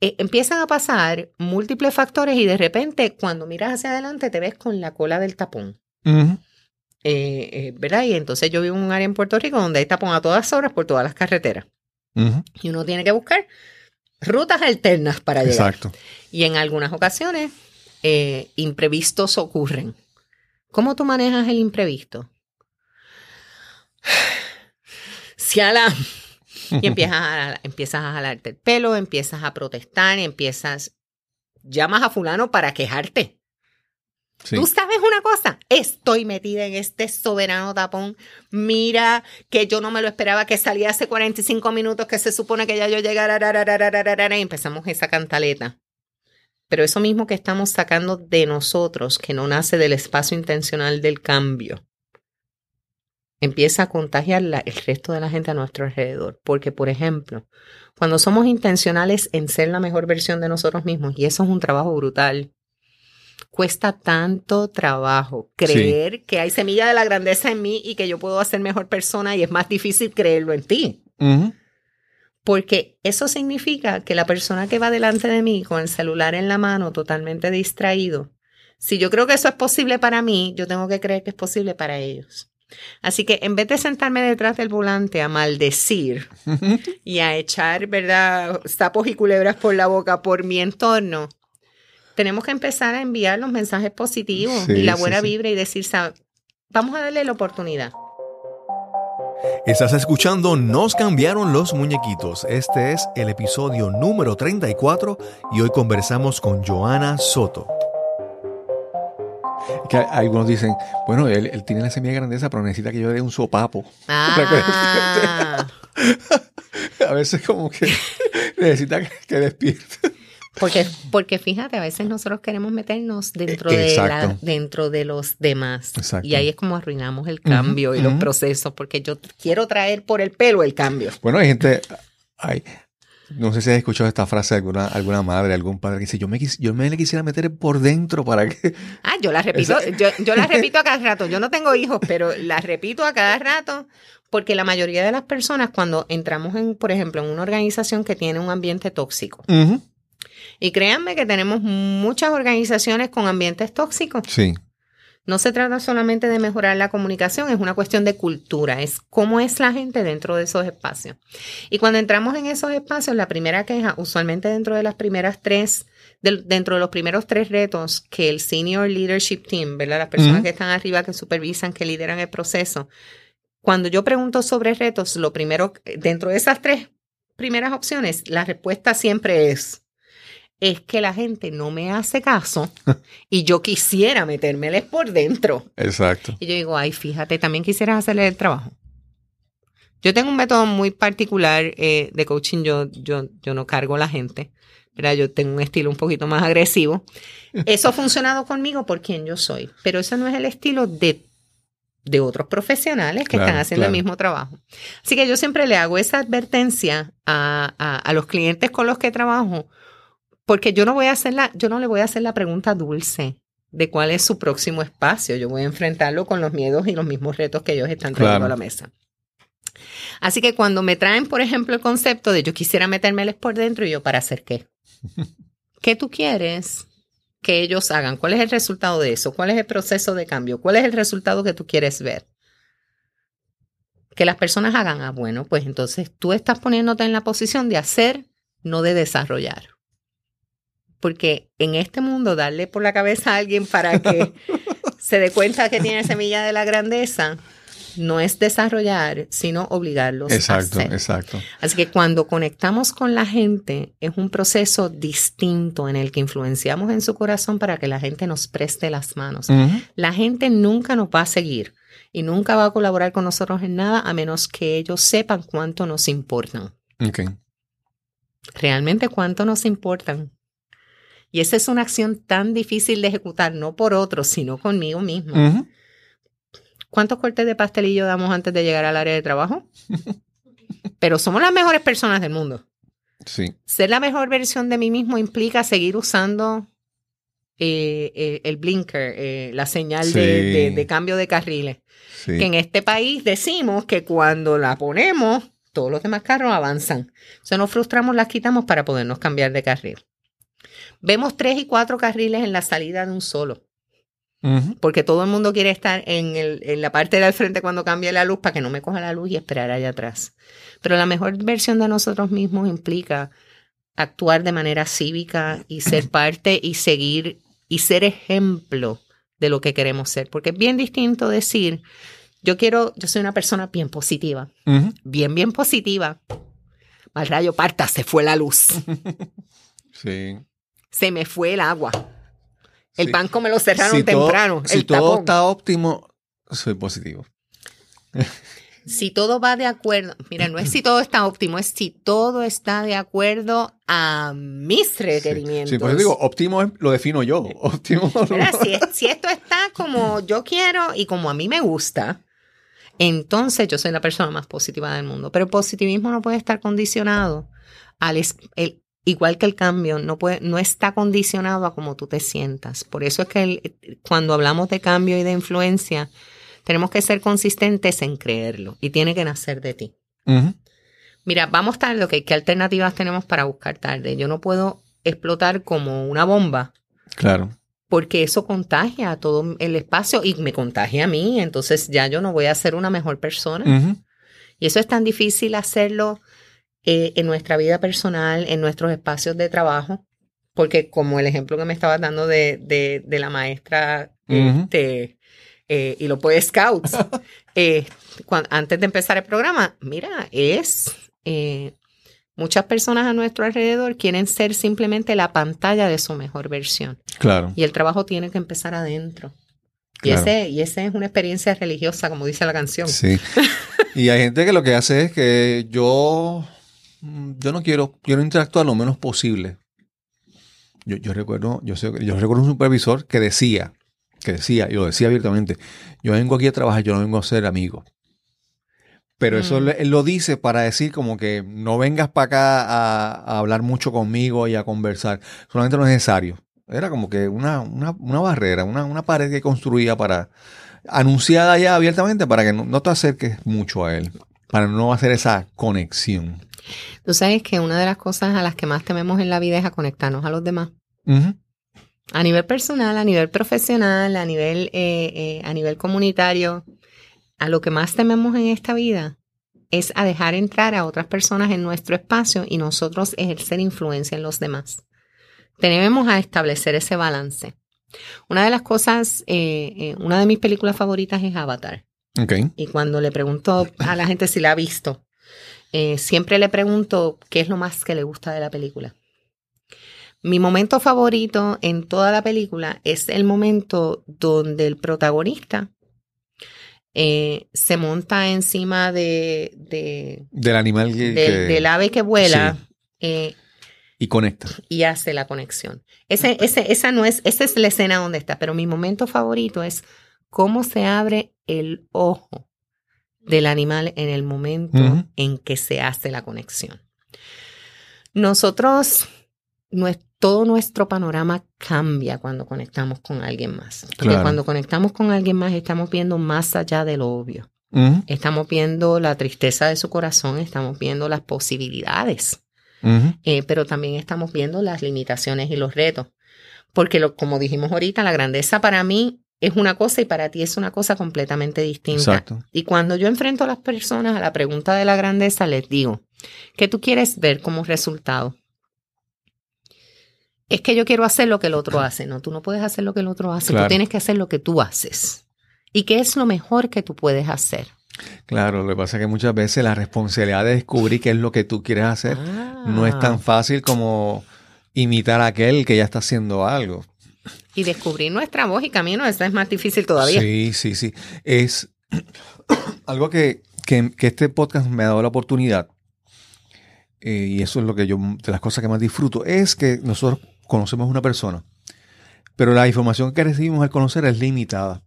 Eh, empiezan a pasar múltiples factores y de repente, cuando miras hacia adelante, te ves con la cola del tapón. Eh, eh, ¿Verdad? Y entonces yo vivo en un área en Puerto Rico donde hay tapón a todas horas por todas las carreteras. Y uno tiene que buscar rutas alternas para llegar. Exacto. Y en algunas ocasiones, eh, imprevistos ocurren. ¿Cómo tú manejas el imprevisto? Ciala. Y empiezas a, empiezas a jalarte el pelo, empiezas a protestar, empiezas, llamas a fulano para quejarte. Tú sabes una cosa, estoy metida en este soberano tapón. Mira que yo no me lo esperaba que salía hace 45 minutos que se supone que ya yo llegara y empezamos esa cantaleta. Pero eso mismo que estamos sacando de nosotros, que no nace del espacio intencional del cambio, empieza a contagiar el resto de la gente a nuestro alrededor. Porque, por ejemplo, cuando somos intencionales en ser la mejor versión de nosotros mismos, y eso es un trabajo brutal, Cuesta tanto trabajo creer que hay semilla de la grandeza en mí y que yo puedo ser mejor persona y es más difícil creerlo en ti. Porque eso significa que la persona que va delante de mí con el celular en la mano, totalmente distraído, si yo creo que eso es posible para mí, yo tengo que creer que es posible para ellos. Así que en vez de sentarme detrás del volante a maldecir y a echar, ¿verdad?, sapos y culebras por la boca por mi entorno, tenemos que empezar a enviar los mensajes positivos Sí, y la buena sí. vibra y decir, "Sa- vamos a darle la oportunidad. Estás escuchando Nos cambiaron los muñequitos. Este es el episodio número 34 y hoy conversamos con Joana Soto. Que algunos dicen, bueno, él, él tiene la semilla de grandeza, pero necesita que yo le dé un sopapo. Ah, A veces como que necesita que, que despierte. Porque, porque fíjate, a veces nosotros queremos meternos dentro, de, la- dentro de los demás. Exacto. Y ahí es como arruinamos el cambio y los ujú. procesos, porque yo quiero traer por el pelo el cambio. Bueno, hay gente, hay, no sé si has escuchado esta frase de alguna, alguna madre, algún padre que dice, yo me, yo me le quisiera meter por dentro para que... Ah, yo la repito, yo, yo la repito a cada rato. Yo no tengo hijos, pero la repito a cada rato porque la mayoría de las personas cuando entramos en, por ejemplo, en una organización que tiene un ambiente tóxico, Ujú. Y créanme que tenemos muchas organizaciones con ambientes tóxicos, Sí, No se trata solamente de mejorar la comunicación, es una cuestión de cultura, es cómo es la gente dentro de esos espacios. Y cuando entramos en esos espacios, la primera queja, usualmente dentro de las primeras tres, dentro de los primeros tres retos que el Senior Leadership Team, ¿verdad? Las personas que están arriba, que supervisan, que lideran el proceso. Cuando yo pregunto sobre retos, lo primero, dentro de esas tres primeras opciones, la respuesta siempre es, es que la gente no me hace caso y yo quisiera metérmeles por dentro. exacto. Y yo digo, ay, fíjate, también quisieras hacerle el trabajo. Yo tengo un método muy particular eh, de coaching, yo, yo, yo no cargo a la gente, ¿verdad? Yo tengo un estilo un poquito más agresivo. Eso ha funcionado conmigo por quien yo soy, pero eso no es el estilo de, de otros profesionales que Claro, están haciendo claro. el mismo trabajo. Así que yo siempre le hago esa advertencia a, a, a los clientes con los que trabajo, porque yo no voy a hacer la, yo no le voy a hacer la pregunta dulce de cuál es su próximo espacio. Yo voy a enfrentarlo con los miedos y los mismos retos que ellos están trayendo Claro. a la mesa. Así que cuando me traen, por ejemplo, el concepto de yo quisiera metérmeles por dentro, y yo, ¿para hacer qué? ¿Qué tú quieres que ellos hagan? ¿Cuál es el resultado de eso? ¿Cuál es el proceso de cambio? ¿Cuál es el resultado que tú quieres ver? Que las personas hagan, ah, bueno, pues entonces tú estás poniéndote en la posición de hacer, no de desarrollar. Porque en este mundo darle por la cabeza a alguien para que se dé cuenta que tiene semilla de la grandeza no es desarrollar, sino obligarlos Exacto, a hacer. exacto. Así que cuando conectamos con la gente es un proceso distinto en el que influenciamos en su corazón para que la gente nos preste las manos. La gente nunca nos va a seguir y nunca va a colaborar con nosotros en nada a menos que ellos sepan cuánto nos importan. Ok. Realmente cuánto nos importan. Y esa es una acción tan difícil de ejecutar, no por otros, sino conmigo mismo. ¿Cuántos cortes de pastelillo damos antes de llegar al área de trabajo? Pero somos las mejores personas del mundo. Sí, Ser la mejor versión de mí mismo implica seguir usando eh, eh, el blinker, eh, la señal de, Sí. de- de cambio de carriles. sí. Que en este país decimos que cuando la ponemos, todos los demás carros avanzan. Si nos frustramos, las quitamos para podernos cambiar de carril. Vemos tres y cuatro carriles en la salida de un solo, porque todo el mundo quiere estar en, el- en la parte del frente cuando cambie la luz para que no me coja la luz y esperar allá atrás. Pero la mejor versión de nosotros mismos implica actuar de manera cívica y ser parte y seguir y ser ejemplo de lo que queremos ser. Porque es bien distinto decir, yo quiero, yo soy una persona bien positiva, Ujú. bien, bien positiva. Mal rayo parta, se fue la luz, Sí. Se me fue el agua. El Sí. banco me lo cerraron Si todo- temprano. si todo está óptimo, soy positivo. Si todo va de acuerdo, mira, no es si todo está óptimo, es si todo está de acuerdo a mis requerimientos. Sí, por eso digo, óptimo es- lo defino yo. Óptimo. Mira, si, es- si esto está como yo quiero y como a mí me gusta, entonces yo soy la persona más positiva del mundo. Pero el positivismo no puede estar condicionado al es- el- igual que el cambio, no, puede, no está condicionado a cómo tú te sientas. Por eso es que el- cuando hablamos de cambio y de influencia, tenemos que ser consistentes en creerlo y tiene que nacer de ti. Mira, vamos tarde, ok, ¿qué alternativas tenemos para buscar tarde? Yo no puedo explotar como una bomba Claro. porque eso contagia a todo el espacio y me contagia a mí, entonces ya yo no voy a ser una mejor persona. Y eso es tan difícil hacerlo eh, en nuestra vida personal, en nuestros espacios de trabajo, porque como el ejemplo que me estabas dando de, de, de la maestra este, eh, y los Boy Scouts, eh, antes de empezar el programa, mira, es... eh, muchas personas a nuestro alrededor quieren ser simplemente la pantalla de su mejor versión. Claro. Y el trabajo tiene que empezar adentro. Y, Claro. ese, y esa es una experiencia religiosa, como dice la canción. Sí. Y hay gente que lo que hace es que yo, yo no quiero, quiero interactuar lo menos posible. Yo, yo recuerdo, yo, sé- yo recuerdo un supervisor que decía, que decía, y lo decía abiertamente, yo vengo aquí a trabajar, yo no vengo a ser amigo. Pero eso Mm. él lo dice para decir como que no vengas para acá a, a hablar mucho conmigo y a conversar. Solamente lo necesario. Era como que una, una, una barrera, una, una pared que construía para, anunciada ya abiertamente para que no, no te acerques mucho a él, para no hacer esa conexión. Tú sabes que una de las cosas a las que más tememos en la vida es a conectarnos a los demás. A nivel personal, a nivel profesional, a nivel, eh, eh, a nivel comunitario. A lo que más tememos en esta vida es a dejar entrar a otras personas en nuestro espacio y nosotros ejercer influencia en los demás. Tenemos a establecer ese balance. Una de las cosas, eh, una de mis películas favoritas es Avatar. Y cuando le pregunto a la gente si la ha visto, eh, siempre le pregunto qué es lo más que le gusta de la película. Mi momento favorito en toda la película es el momento donde el protagonista eh, se monta encima de, de- Del animal que, del- que- del ave que vuela Sí. eh, y conecta. y hace la conexión. Ese, ese, esa no es, esa es la escena donde está, pero mi momento favorito es cómo se abre el ojo del animal en el momento en que se hace la conexión. Nosotros, todo nuestro panorama cambia cuando conectamos con alguien más. Porque Claro. cuando conectamos con alguien más estamos viendo más allá de lo obvio. Estamos viendo la tristeza de su corazón, estamos viendo las posibilidades eh, pero también estamos viendo las limitaciones y los retos. Porque lo, como dijimos ahorita, la grandeza para mí es una cosa y para ti es una cosa completamente distinta. Exacto. Y cuando yo enfrento a las personas a la pregunta de la grandeza, les digo, ¿qué tú quieres ver como resultado? Es que yo quiero hacer lo que el otro hace. No, tú no puedes hacer lo que el otro hace. Claro. Tú tienes que hacer lo que tú haces. ¿Y qué es lo mejor que tú puedes hacer? Claro, lo que pasa es que muchas veces la responsabilidad de descubrir qué es lo que tú quieres hacer no es Ah. tan fácil como imitar a aquel que ya está haciendo algo. Y descubrir nuestra voz y camino, eso es más difícil todavía. Sí, sí, sí. Es algo que, que- que este podcast me ha dado la oportunidad, eh, y eso es lo que yo, de las cosas que más disfruto, es que nosotros conocemos una persona, pero la información que recibimos al conocer es limitada.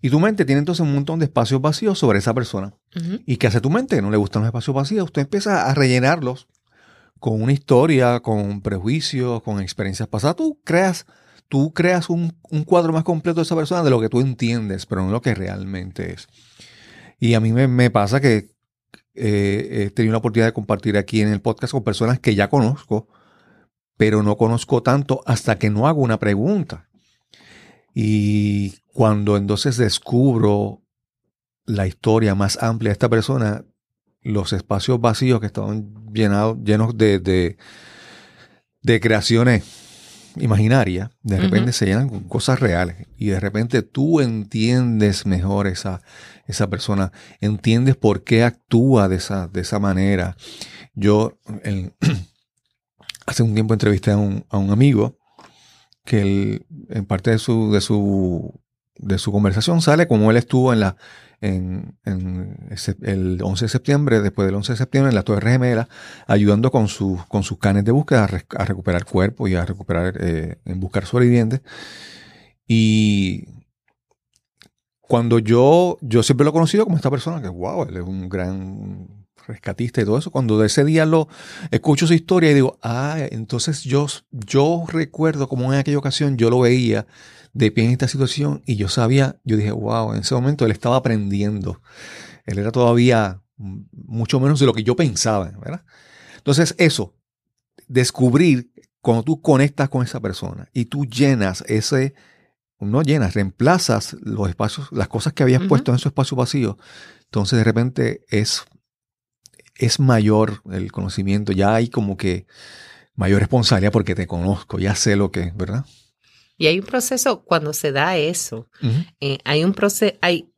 Y tu mente tiene entonces un montón de espacios vacíos sobre esa persona. ¿Y qué hace tu mente? No le gustan los espacios vacíos. Usted empieza a rellenarlos con una historia, con prejuicios, con experiencias pasadas. Tú creas, tú creas un, un cuadro más completo de esa persona de lo que tú entiendes, pero no lo que realmente es. Y a mí me, pasa que eh, he tenido la oportunidad de compartir aquí en el podcast con personas que ya conozco, pero no conozco tanto hasta que no hago una pregunta. Y cuando entonces descubro la historia más amplia de esta persona, los espacios vacíos que estaban llenados, llenos de, de creaciones imaginarias, de repente se llenan con cosas reales. Y de repente tú entiendes mejor esa, esa persona, entiendes por qué actúa de esa, de esa manera. Yo el- hace un tiempo entrevisté a un, a un amigo que él, en parte de su, de su de su conversación sale como él estuvo en la en, en el 11 de septiembre, después del 11 de septiembre, en la Torre Gemela, ayudando con, sus con sus canes de búsqueda a, re- a recuperar cuerpo y a recuperar, eh, en buscar sobrevivientes. Y cuando yo, yo siempre lo he conocido como esta persona, que wow, él es un gran rescatista y todo eso, cuando de ese día lo escucho su historia y digo, ah, entonces yo, yo recuerdo como en aquella ocasión yo lo veía de pie en esta situación y yo sabía, yo dije, wow, en ese momento él estaba aprendiendo. Él era todavía mucho menos de lo que yo pensaba, ¿verdad? Entonces eso, descubrir cuando tú conectas con esa persona y tú llenas ese, no llenas, reemplazas los espacios, las cosas que habías puesto en su espacio vacío, entonces de repente es, es mayor el conocimiento, ya hay como que mayor responsabilidad porque te conozco, ya sé lo que es, ¿verdad? Y hay un proceso, cuando se da eso, eh, hay un proceso, hay,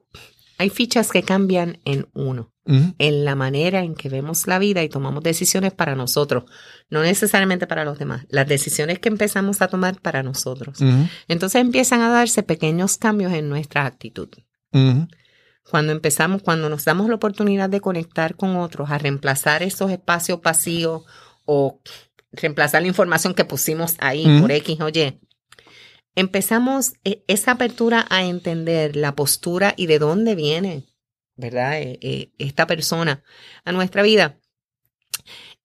hay fichas que cambian en uno, en la manera en que vemos la vida y tomamos decisiones para nosotros, no necesariamente para los demás, las decisiones que empezamos a tomar para nosotros. Entonces empiezan a darse pequeños cambios en nuestra actitud. Cuando empezamos, cuando nos damos la oportunidad de conectar con otros, a reemplazar esos espacios vacíos o reemplazar la información que pusimos ahí por X o Y, empezamos eh, esa apertura a entender la postura y de dónde viene, ¿verdad? Eh, eh, esta persona a nuestra vida.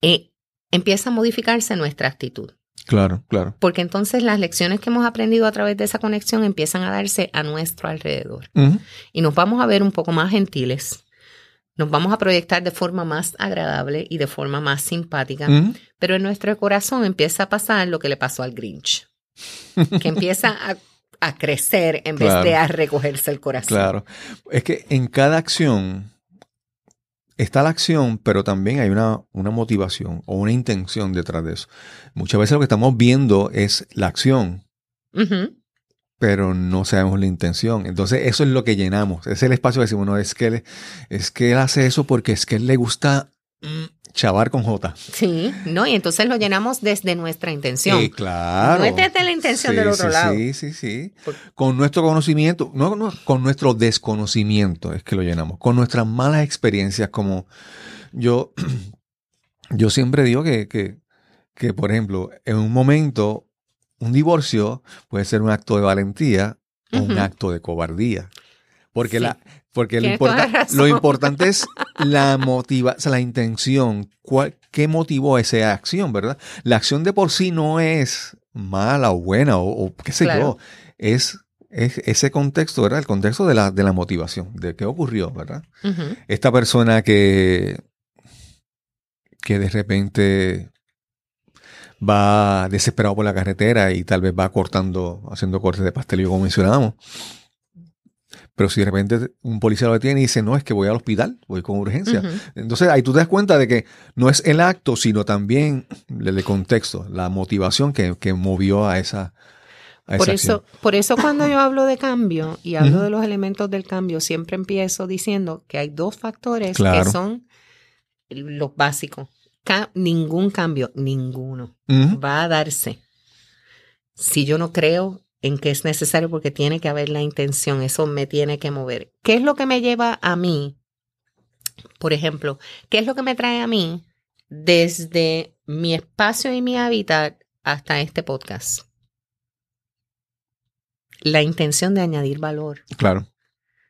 eh, empieza a modificarse nuestra actitud. Claro, claro. Porque entonces las lecciones que hemos aprendido a través de esa conexión empiezan a darse a nuestro alrededor y nos vamos a ver un poco más gentiles, nos vamos a proyectar de forma más agradable y de forma más simpática, pero en nuestro corazón empieza a pasar lo que le pasó al Grinch, que empieza a, a crecer en vez de a recogerse el corazón. Claro. Es que en cada acción está la acción, pero también hay una, una motivación o una intención detrás de eso. Muchas veces lo que estamos viendo es la acción, pero no sabemos la intención. Entonces eso es lo que llenamos. Es el espacio que decimos, no, es que él, es que él hace eso porque es que él le gusta mm, chavar con J. Sí, ¿no? Y entonces lo llenamos desde nuestra intención. Sí, claro. No es desde la intención Sí, del otro sí, lado. Sí, sí, sí. Con nuestro conocimiento, no, no, con nuestro desconocimiento es que lo llenamos. Con nuestras malas experiencias, como yo, yo siempre digo que, que, que, por ejemplo, en un momento, un divorcio puede ser un acto de valentía o un acto de cobardía. Porque, Sí. la, porque lo, importa- importante es la motiva, o sea, la intención, cuál- qué motivó esa acción, ¿verdad? La acción de por sí no es mala o buena o, o qué sé Claro. yo, es, es ese contexto, ¿verdad? El contexto de la, de la motivación, de qué ocurrió, ¿verdad? Esta persona que, que de repente va desesperado por la carretera y tal vez va cortando, haciendo cortes de pastelillo como mencionábamos. Pero si de repente un policía lo detiene y dice, no, es que voy al hospital, voy con urgencia. Entonces ahí tú te das cuenta de que no es el acto, sino también el contexto, la motivación que, que movió a esa, a Por esa eso, por eso cuando yo hablo de cambio y hablo de los elementos del cambio, siempre empiezo diciendo que hay dos factores Claro. que son los básicos. Ca- ningún cambio, ninguno, va a darse si yo no creo en que es necesario porque tiene que haber la intención, eso me tiene que mover. ¿Qué es lo que me lleva a mí? Por ejemplo, ¿qué es lo que me trae a mí desde mi espacio y mi hábitat hasta este podcast? La intención de añadir valor, Claro.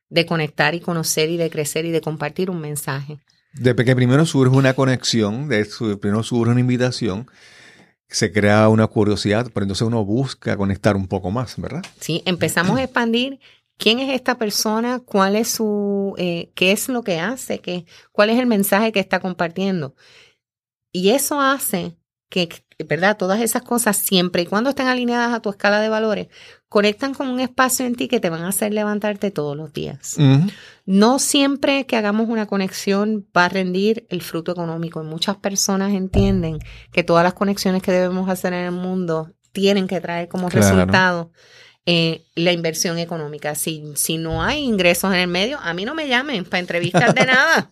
de conectar y conocer y de crecer y de compartir un mensaje. De que primero surge una conexión, de su- primero surge una invitación, se crea una curiosidad, pero entonces uno busca conectar un poco más, ¿verdad? ¿sí? Empezamos a expandir quién es esta persona, cuál es su, eh, qué es lo que hace, qué, cuál es el mensaje que está compartiendo. Y eso hace que, ¿verdad? Todas esas cosas, siempre y cuando estén alineadas a tu escala de valores, conectan con un espacio en ti que te van a hacer levantarte todos los días. No siempre que hagamos una conexión va a rendir el fruto económico. Y muchas personas entienden que todas las conexiones que debemos hacer en el mundo tienen que traer como Claro. resultado eh, la inversión económica. Si, si no hay ingresos en el medio, a mí no me llamen para entrevistas de nada.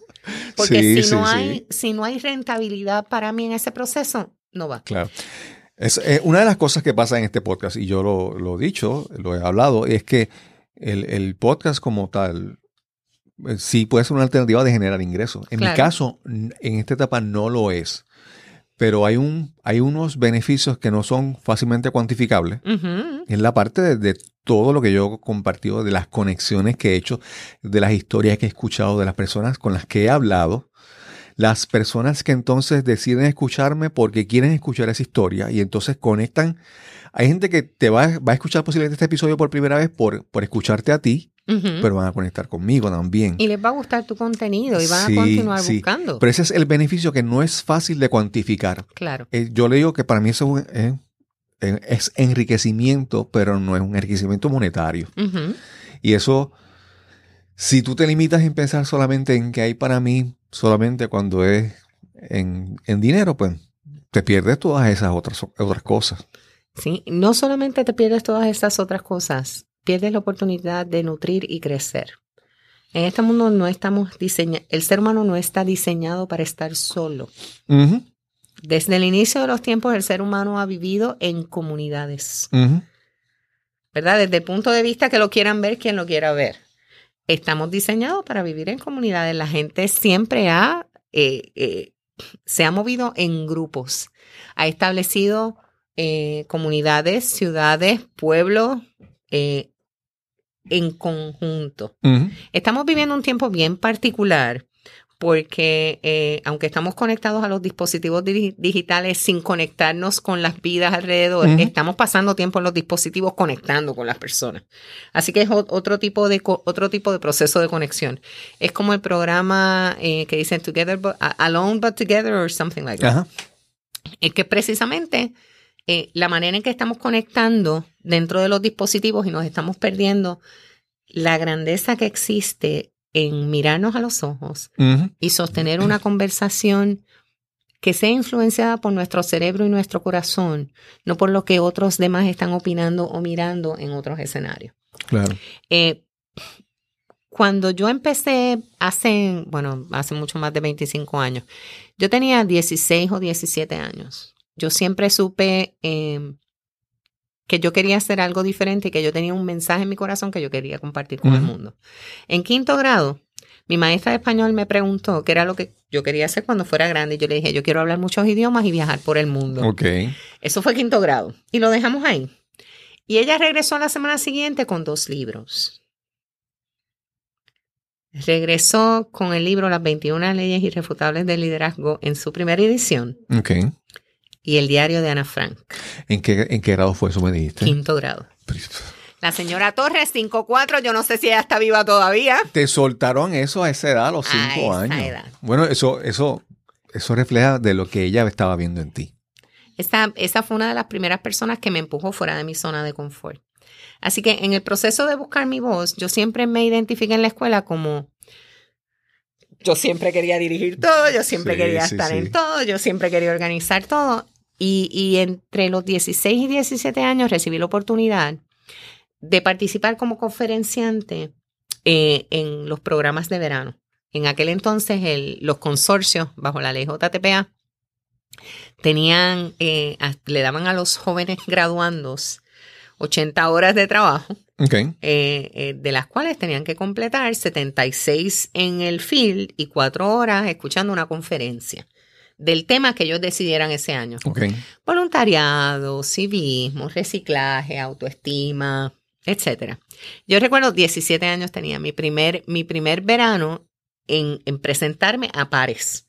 Porque Sí, si, no sí, hay, sí. si no hay rentabilidad para mí en ese proceso, no va. Claro. Es, eh, una de las cosas que pasa en este podcast, y yo lo, lo he dicho, lo he hablado, es que el, el podcast como tal eh, sí puede ser una alternativa de generar ingresos. En mi caso, en esta etapa no lo es. Pero hay, un, hay unos beneficios que no son fácilmente cuantificables. Ujú. En la parte de, de todo lo que yo he compartido, de las conexiones que he hecho, de las historias que he escuchado, de las personas con las que he hablado, las personas que entonces deciden escucharme porque quieren escuchar esa historia y entonces conectan. Hay gente que te va, va a escuchar posiblemente este episodio por primera vez por, por escucharte a ti, pero van a conectar conmigo también. y les va a gustar tu contenido y van Sí, a continuar sí. buscando. Pero ese es el beneficio que no es fácil de cuantificar. claro. Eh, yo le digo que para mí eso es, es- es enriquecimiento, pero no es un enriquecimiento monetario. Y eso, si tú te limitas en pensar solamente en que hay para mí, solamente cuando es en, en dinero, pues te pierdes todas esas otras, otras cosas. Sí, no solamente te pierdes todas estas otras cosas, pierdes la oportunidad de nutrir y crecer. En este mundo no estamos diseñados, el ser humano no está diseñado para estar solo. Desde el inicio de los tiempos, el ser humano ha vivido en comunidades. ¿verdad? Desde el punto de vista que lo quieran ver, quien lo quiera ver. Estamos diseñados para vivir en comunidades. La gente siempre ha, eh, eh, se ha movido en grupos, ha establecido eh, comunidades, ciudades, pueblos en conjunto. Estamos viviendo un tiempo bien particular porque eh, aunque estamos conectados a los dispositivos di- digitales sin conectarnos con las vidas alrededor, estamos pasando tiempo en los dispositivos conectando con las personas. Así que es otro tipo de otro tipo de proceso de conexión. Es como el programa eh, que dicen Together, but, Alone but Together or something like that. Ajá. Es que precisamente eh, la manera en que estamos conectando dentro de los dispositivos y nos estamos perdiendo la grandeza que existe en mirarnos a los ojos y sostener una conversación que sea influenciada por nuestro cerebro y nuestro corazón, no por lo que otros demás están opinando o mirando en otros escenarios. Claro. Eh, cuando yo empecé hace, bueno, hace mucho más de 25 años, yo tenía 16 o 17 años. Yo siempre supe eh, que yo quería hacer algo diferente y que yo tenía un mensaje en mi corazón que yo quería compartir con el mundo. En quinto grado, mi maestra de español me preguntó qué era lo que yo quería hacer cuando fuera grande y yo le dije, yo quiero hablar muchos idiomas y viajar por el mundo. Ok. Eso fue quinto grado. Y lo dejamos ahí. Y ella regresó la semana siguiente con dos libros. Regresó con el libro Las 21 leyes irrefutables del liderazgo en su primera edición Ok. Y el diario de Ana Frank, ¿En qué, ¿En qué grado fue eso, me dijiste? quinto grado. La señora Torres, 5'4", yo no sé si ella está viva todavía. Te soltaron eso a esa edad, a los A cinco esa años. edad. Bueno, eso, eso, eso refleja de lo que ella estaba viendo en ti. Esa, esa fue una de las primeras personas que me empujó fuera de mi zona de confort. Así que en el proceso de buscar mi voz, yo siempre me identifiqué en la escuela como yo siempre quería dirigir todo, yo siempre Sí, quería sí, estar sí. en todo, yo siempre quería organizar todo. Y, y entre los 16 y 17 años recibí la oportunidad de participar como conferenciante eh, en los programas de verano. En aquel entonces el- los consorcios bajo la ley JTPA tenían, eh, le daban a los jóvenes graduandos 80 horas de trabajo, eh, eh, de las cuales tenían que completar 76 en el field y 4 horas escuchando una conferencia del tema que ellos decidieran ese año. Voluntariado, civismo, reciclaje, autoestima, etcétera. Yo recuerdo 17 años tenía mi primer, mi primer verano en, en presentarme a pares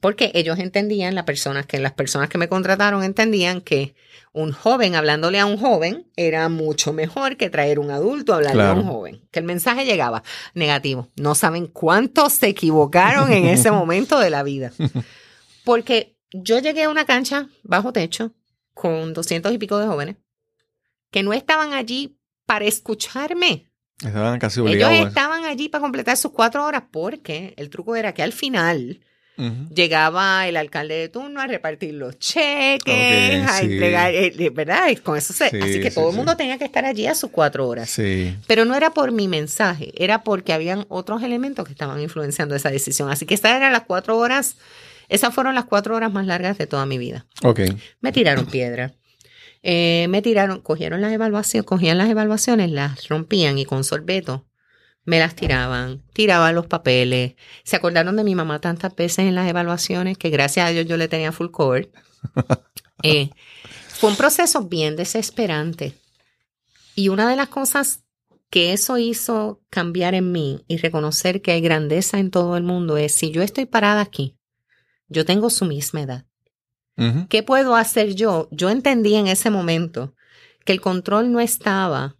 porque ellos entendían, las personas que las personas que me contrataron entendían que un joven hablándole a un joven era mucho mejor que traer un adulto a hablarle Claro. a un joven. Que el mensaje llegaba negativo. No saben cuántos se equivocaron en ese momento de la vida. Porque yo llegué a una cancha bajo techo con doscientos y pico de jóvenes que no estaban allí para escucharme. Estaban casi Ellos obligados. estaban allí para completar sus cuatro horas porque el truco era que al final llegaba el alcalde de turno a repartir los cheques, a sí. entregar, eh, ¿verdad? Y con eso se- Sí, así que sí, todo el mundo tenía que estar allí a sus cuatro horas. Sí. Pero no era por mi mensaje, era porque habían otros elementos que estaban influenciando esa decisión. Así que estas eran las cuatro horas, esas fueron las cuatro horas más largas de toda mi vida. Me tiraron piedra. Eh, me tiraron, cogieron las evaluaciones, cogían las evaluaciones, las rompían y con sorbeto me las tiraban, tiraban los papeles. Se acordaron de mi mamá tantas veces en las evaluaciones que gracias a Dios yo le tenía full cover. Eh, fue un proceso bien desesperante. Y una de las cosas que eso hizo cambiar en mí y reconocer que hay grandeza en todo el mundo es si yo estoy parada aquí, Yo tengo su misma edad. ¿Qué puedo hacer yo? Yo entendí en ese momento que el control no estaba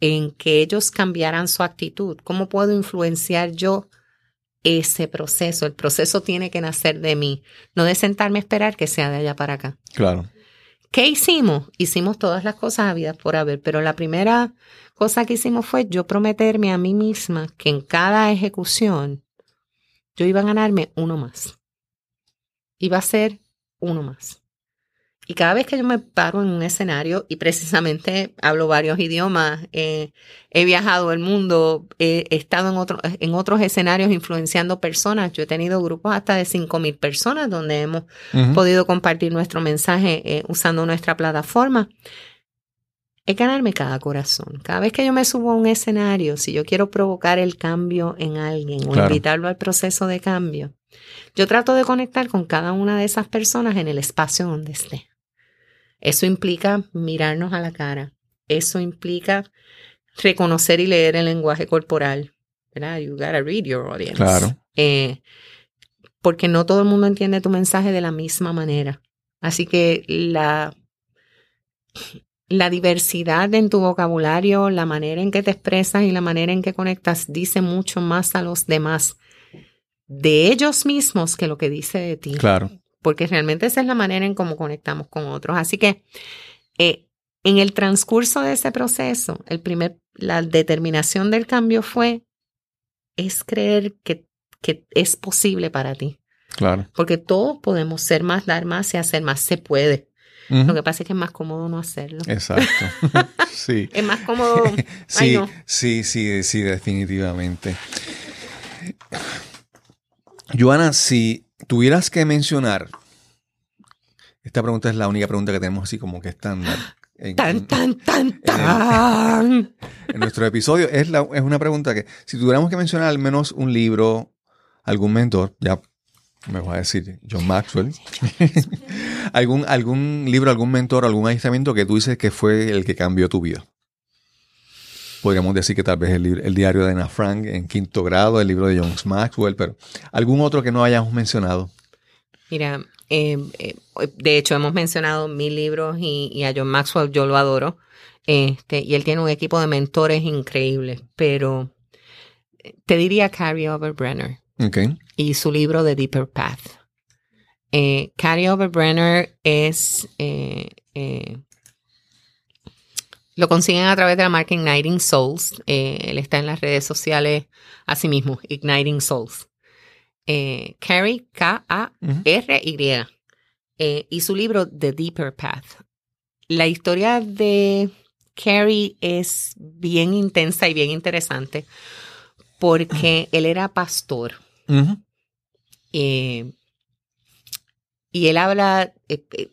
en que ellos cambiaran su actitud. ¿Cómo puedo influenciar yo ese proceso? El proceso tiene que nacer de mí, no de sentarme a esperar que sea de allá para acá. Claro. ¿Qué hicimos? Hicimos todas las cosas habidas por haber, pero la primera cosa que hicimos fue yo prometerme a mí misma que en cada ejecución yo iba a ganarme uno más. Iba a ser uno más. Y cada vez que yo me paro en un escenario, y precisamente hablo varios idiomas, eh, he viajado el mundo, he estado en, otro- en otros escenarios influenciando personas, yo he tenido grupos hasta de 5.000 personas donde hemos podido compartir nuestro mensaje eh, usando nuestra plataforma. Es ganarme cada corazón. Cada vez que yo me subo a un escenario, si yo quiero provocar el cambio en alguien o invitarlo al proceso de cambio, yo trato de conectar con cada una de esas personas en el espacio donde esté. Eso implica mirarnos a la cara. Eso implica reconocer y leer el lenguaje corporal. ¿verdad? You gotta read your audience. Claro. Eh, porque no todo el mundo entiende tu mensaje de la misma manera. Así que la, la diversidad en tu vocabulario, la manera en que te expresas y la manera en que conectas dice mucho más a los demás de ellos mismos que lo que dice de ti. Claro. Porque realmente esa es la manera en cómo conectamos con otros. Así que eh, en el transcurso de ese proceso, el primer, la determinación del cambio fue, es creer que, que es posible para ti. Claro. Porque todos podemos ser más, dar más y hacer más. Se puede. Lo que pasa es que es más cómodo no hacerlo. Exacto. sí. Es más cómodo. Ay, Sí, no. sí, sí, sí, definitivamente. Joana, si tuvieras que mencionar, esta pregunta es la única pregunta que tenemos así como que estándar. En, Tan, en- tan, tan, tan. en nuestro episodio es, la- es una pregunta que si tuviéramos que mencionar al menos un libro, algún mentor, ya me va a decir John Maxwell, algún, algún libro, algún mentor, algún adiestramiento que tú dices que fue el que cambió tu vida. Podríamos decir que tal vez el, el diario de Anna Frank en quinto grado, el libro de John Maxwell, pero algún otro que no hayamos mencionado. Mira, eh, eh, de hecho hemos mencionado mil libros y, y a John Maxwell yo lo adoro. Este, y él tiene un equipo de mentores increíbles, pero eh, te diría Carrie Overbrenner Ok. y su libro The Deeper Path. Eh, Carrie Overbrenner es, eh, eh, lo consiguen a través de la marca Igniting Souls. Eh, él está en las redes sociales así mismo, Igniting Souls. Eh, Carrie, K-A-R-Y. Y su libro The Deeper Path. La historia de Carrie es bien intensa y bien interesante porque él era pastor. Eh, y él habla eh, eh,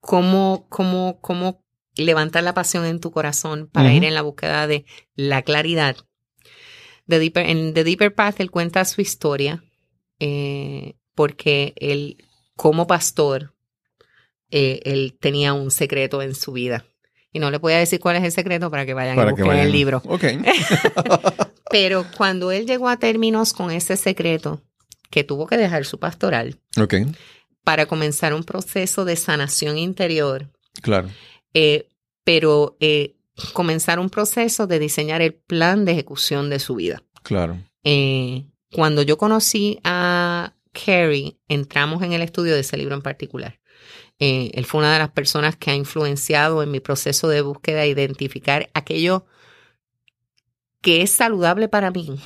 cómo, cómo, cómo levantar la pasión en tu corazón para ir en la búsqueda de la claridad. The Deeper, en The Deeper Path él cuenta su historia porque él, como pastor, él tenía un secreto en su vida. Y no le voy a decir cuál es el secreto para que vayan Para a que buscar vayan. el libro. Pero cuando él llegó a términos con ese secreto, que tuvo que dejar su pastoral para comenzar un proceso de sanación interior, Claro. eh, pero eh, comenzar un proceso de diseñar el plan de ejecución de su vida. Claro. Eh, cuando yo conocí a Carrie, entramos en el estudio de ese libro en particular. Eh, él fue una de las personas que ha influenciado en mi proceso de búsqueda de identificar aquello que es saludable para mí,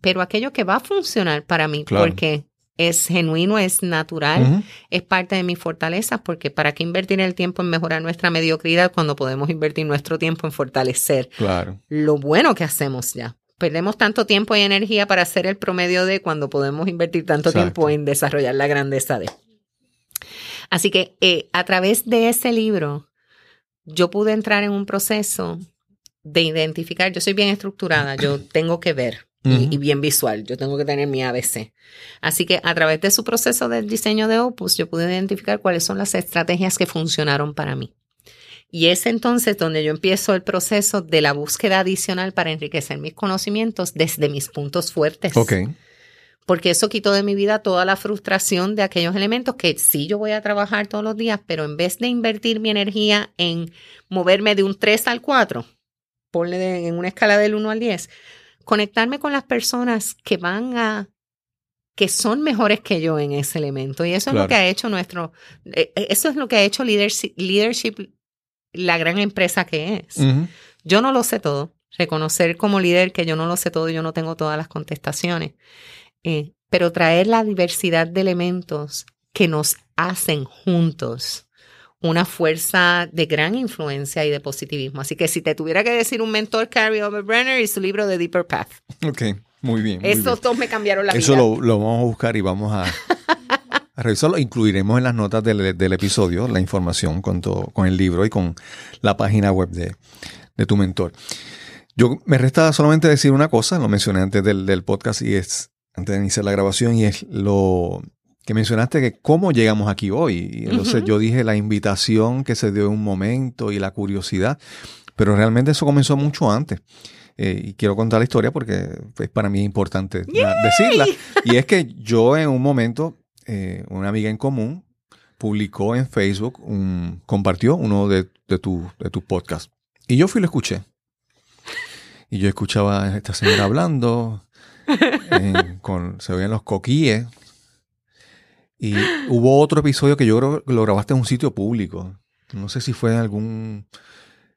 pero aquello que va a funcionar para mí Claro. porque es genuino, es natural, es parte de mis fortalezas, porque ¿para qué invertir el tiempo en mejorar nuestra mediocridad cuando podemos invertir nuestro tiempo en fortalecer Claro. lo bueno que hacemos ya? Perdemos tanto tiempo y energía para hacer el promedio de cuando podemos invertir tanto Exacto. tiempo en desarrollar la grandeza de. Así que eh, a través de ese libro, yo pude entrar en un proceso de identificar, yo soy bien estructurada, yo tengo que ver y, bien visual, yo tengo que tener mi ABC. Así que a través de su proceso del diseño de Opus, yo pude identificar cuáles son las estrategias que funcionaron para mí. Y es entonces donde yo empiezo el proceso de la búsqueda adicional para enriquecer mis conocimientos desde mis puntos fuertes. Porque eso quitó de mi vida toda la frustración de aquellos elementos que sí yo voy a trabajar todos los días, pero en vez de invertir mi energía en moverme de un 3 al 4, ponle de- en una escala del 1 al 10, conectarme con las personas que van a que son mejores que yo en ese elemento. Y eso es lo que ha hecho nuestro, eh, eh, eso es lo que ha hecho leadership, leadership la gran empresa que es. Yo no lo sé todo. Reconocer como líder que yo no lo sé todo y yo no tengo todas las contestaciones. Eh, pero traer la diversidad de elementos que nos hacen juntos una fuerza de gran influencia y de positivismo. Así que si te tuviera que decir un mentor, Carrie Overbrenner y su libro The Deeper Path. Ok, muy bien. muy Esos bien. dos me cambiaron la Eso vida. lo, lo vamos a buscar y vamos a, a revisarlo. Incluiremos en las notas del, del episodio la información con, todo- con el libro y con la página web de, de tu mentor. Yo me resta solamente decir una cosa, lo mencioné antes del, del podcast y es, antes de iniciar la grabación, y es lo que mencionaste que cómo llegamos aquí hoy. Y entonces yo dije la invitación que se dio en un momento y la curiosidad, pero realmente eso comenzó mucho antes. Eh, y quiero contar la historia porque pues, para mí es importante decirla. Y es que yo en un momento, eh, una amiga en común publicó en Facebook, un, compartió uno de, de tu, de tus podcasts. Y yo fui y lo escuché. Y yo escuchaba a esta señora hablando, en- con, se oían los coquíes. Y hubo otro episodio que yo creo que lo grabaste en un sitio público. No sé si fue en algún...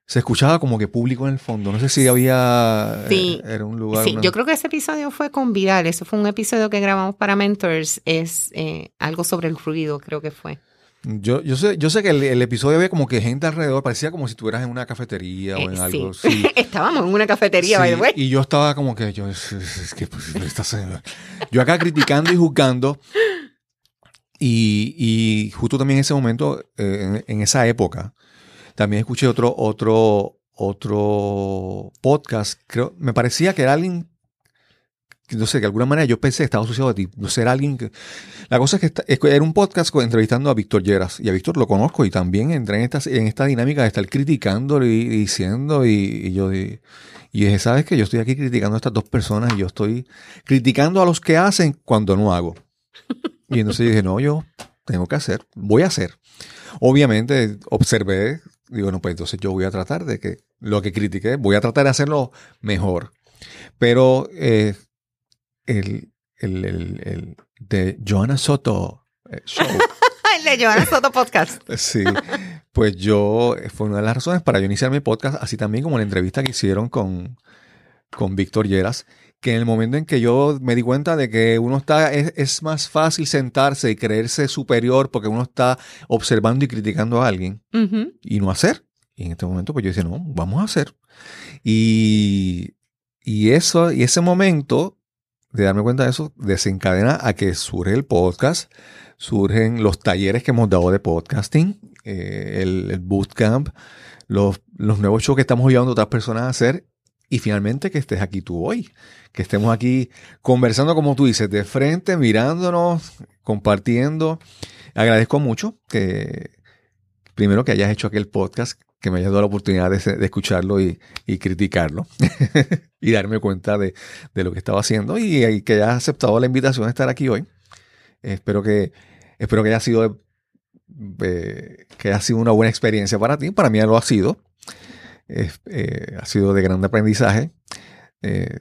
Se escuchaba como que público en el fondo. No sé si había... Sí. eh, Era un lugar... Sí, una- yo creo que ese episodio fue con Vidal. Ese fue un episodio que grabamos para Mentors. Es eh, algo sobre el ruido, creo que fue. Yo, yo, sé, yo sé que el, el episodio había como que gente alrededor, parecía como si estuvieras en una cafetería o en Eh, algo. sí. Estábamos en una cafetería, Sí, by the way. Y yo estaba como que yo, es, es- es que pues, esta señora- yo acá criticando y juzgando. Y, y justo también en ese momento, eh, en, en esa época, también escuché otro, otro, otro podcast. Creo, me parecía que era alguien, no sé, que de alguna manera yo pensé que estaba asociado a ti. No sé, era alguien que. La cosa es que esta- es que era un podcast entrevistando a Víctor Lleras. Y a Víctor lo conozco y también entré en esta, en esta dinámica de estar criticando y, y diciendo. Y, y yo di- y dije, ¿sabes qué? Yo estoy aquí criticando a estas dos personas y yo estoy criticando a los que hacen cuando no hago. Y entonces dije, no, yo tengo que hacer, voy a hacer. Obviamente observé, digo, no, pues entonces yo voy a tratar de que lo que critiqué, voy a tratar de hacerlo mejor. Pero eh, el, el, el, el de Joanna Soto eh, Show, El de Joana Soto Podcast. sí, pues yo, eh, fue una de las razones para yo iniciar mi podcast, así también como la entrevista que hicieron con, con Víctor Lleras, que en el momento en que yo me di cuenta de que uno está, es, es más fácil sentarse y creerse superior porque uno está observando y criticando a alguien y no hacer. Y en este momento, pues yo decía, no, vamos a hacer. Y, y eso, y ese momento de darme cuenta de eso desencadena a que surge el podcast, surgen los talleres que hemos dado de podcasting, eh, el, bootcamp, los, los nuevos shows que estamos llevando a otras personas a hacer y finalmente que estés aquí tú hoy, que estemos aquí conversando como tú dices, de frente, mirándonos, compartiendo. Agradezco mucho que primero que hayas hecho aquel podcast, que me hayas dado la oportunidad de, de escucharlo y, y criticarlo y darme cuenta de, de lo que estaba haciendo y, y que hayas aceptado la invitación de estar aquí hoy. Espero que, espero que haya sido eh, que haya sido una buena experiencia para ti. Para mí lo ha sido. Eh, ha sido de gran aprendizaje. Eh,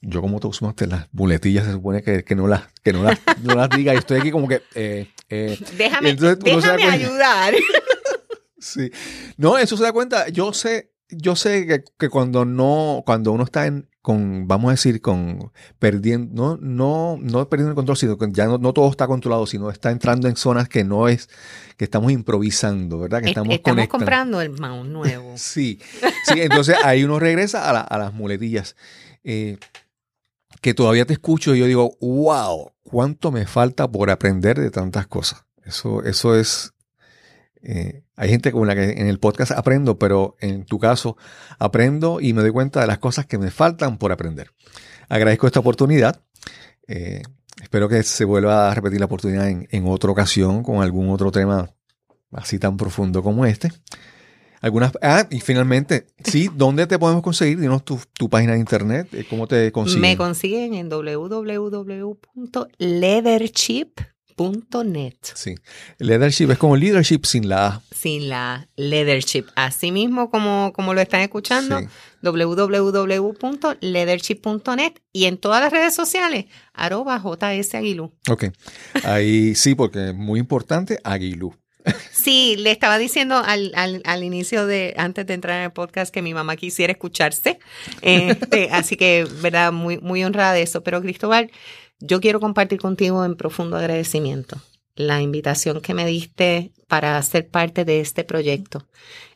yo como tú usaste las muletillas, se supone que, que no, las, que no, las, no las diga. Y estoy aquí como que... eh, eh, Déjame, Entonces no ayudar. Sí. No, eso se da cuenta. Yo sé, yo sé que, que cuando no, cuando uno está en, con, vamos a decir, con perdiendo, no, no, no perdiendo el control, sino que ya no, no todo está controlado, sino está entrando en zonas que no es, que estamos improvisando, ¿verdad? Que Es- estamos, Estamos comprando el mouse nuevo. Sí, sí, entonces ahí uno regresa a, la- a las muletillas. Eh, que todavía te escucho y yo digo, wow, cuánto me falta por aprender de tantas cosas. Eso, eso es. eh, hay gente con la que en el podcast aprendo, pero en tu caso aprendo y me doy cuenta de las cosas que me faltan por aprender. Agradezco esta oportunidad. Eh, espero que se vuelva a repetir la oportunidad en, en otra ocasión con algún otro tema así tan profundo como este. Algunas, ah, y finalmente, sí, ¿dónde te podemos conseguir? Dinos tu, tu página de internet, eh, ¿cómo te consiguen? Me consiguen en www.leatherchip.net. Sí, leadership es como leadership sin la A. Sin la leatherchip. Así mismo como, como lo están escuchando, Sí. www.leatherchip.net y en todas las redes sociales, arroba JS Aguilú. Ok, ahí sí, porque es muy importante, Aguilú. Sí, le estaba diciendo al, al, al inicio de, antes de entrar en el podcast, que mi mamá quisiera escucharse. Este, así que, verdad, muy, muy honrada de eso. Pero Cristóbal, yo quiero compartir contigo en profundo agradecimiento la invitación que me diste para ser parte de este proyecto.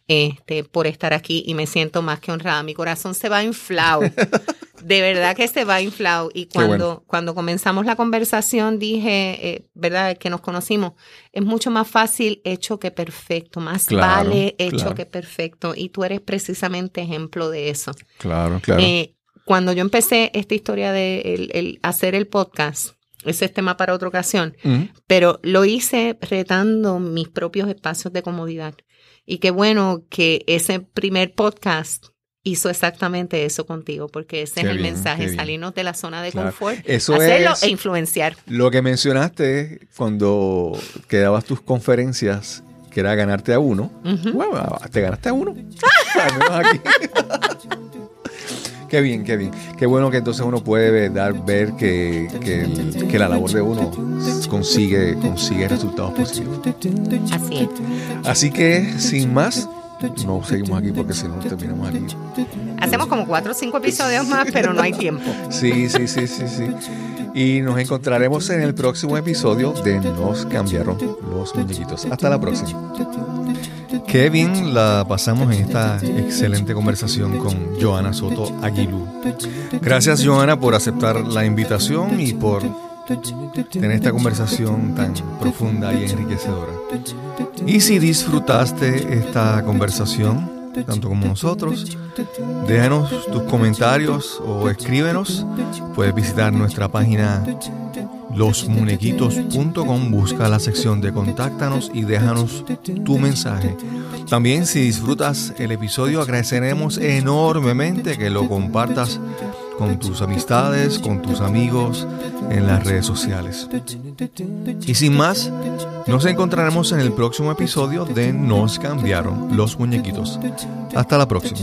Este, por estar aquí y me siento más que honrada. Mi corazón se va inflado. De verdad que se va inflado. Y cuando, bueno. cuando comenzamos la conversación dije, eh, ¿verdad? Que nos conocimos. Es mucho más fácil hecho que perfecto. Más Claro, vale hecho claro. que perfecto. Y tú eres precisamente ejemplo de eso. Claro, claro. Eh, cuando yo empecé esta historia de el- el hacer el podcast, ese es tema para otra ocasión, pero lo hice retando mis propios espacios de comodidad. Y qué bueno que ese primer podcast hizo exactamente eso contigo, porque ese Qué es el bien, mensaje, salirnos de la zona de Claro. confort, Eso hacerlo es- e influenciar. Lo que mencionaste cuando que dabas tus conferencias, que era ganarte a uno. Bueno, te ganaste a uno. Al menos aquí. qué bien, qué bien. Qué bueno que entonces uno puede dar, ver que, que, el- que la labor de uno consigue, consigue resultados positivos. Así es. Así que, sin más, no seguimos aquí porque si no terminamos aquí. Hacemos como cuatro o cinco episodios más, pero no hay tiempo. Sí, sí, sí, sí, sí. Y nos encontraremos en el próximo episodio de Nos cambiaron los muñequitos. Hasta la próxima. Qué bien la pasamos en esta excelente conversación con Joana Soto Aguilú. Gracias Joana por aceptar la invitación y por tener esta conversación tan profunda y enriquecedora. Y si disfrutaste esta conversación, tanto como nosotros, déjanos tus comentarios o escríbenos. Puedes visitar nuestra página losmunequitos.com, busca la sección de contáctanos y déjanos tu mensaje. También si disfrutas el episodio agradeceremos enormemente que lo compartas con tus amistades, con tus amigos en las redes sociales. Y sin más, nos encontraremos en el próximo episodio de Nos cambiaron los muñequitos. Hasta la próxima.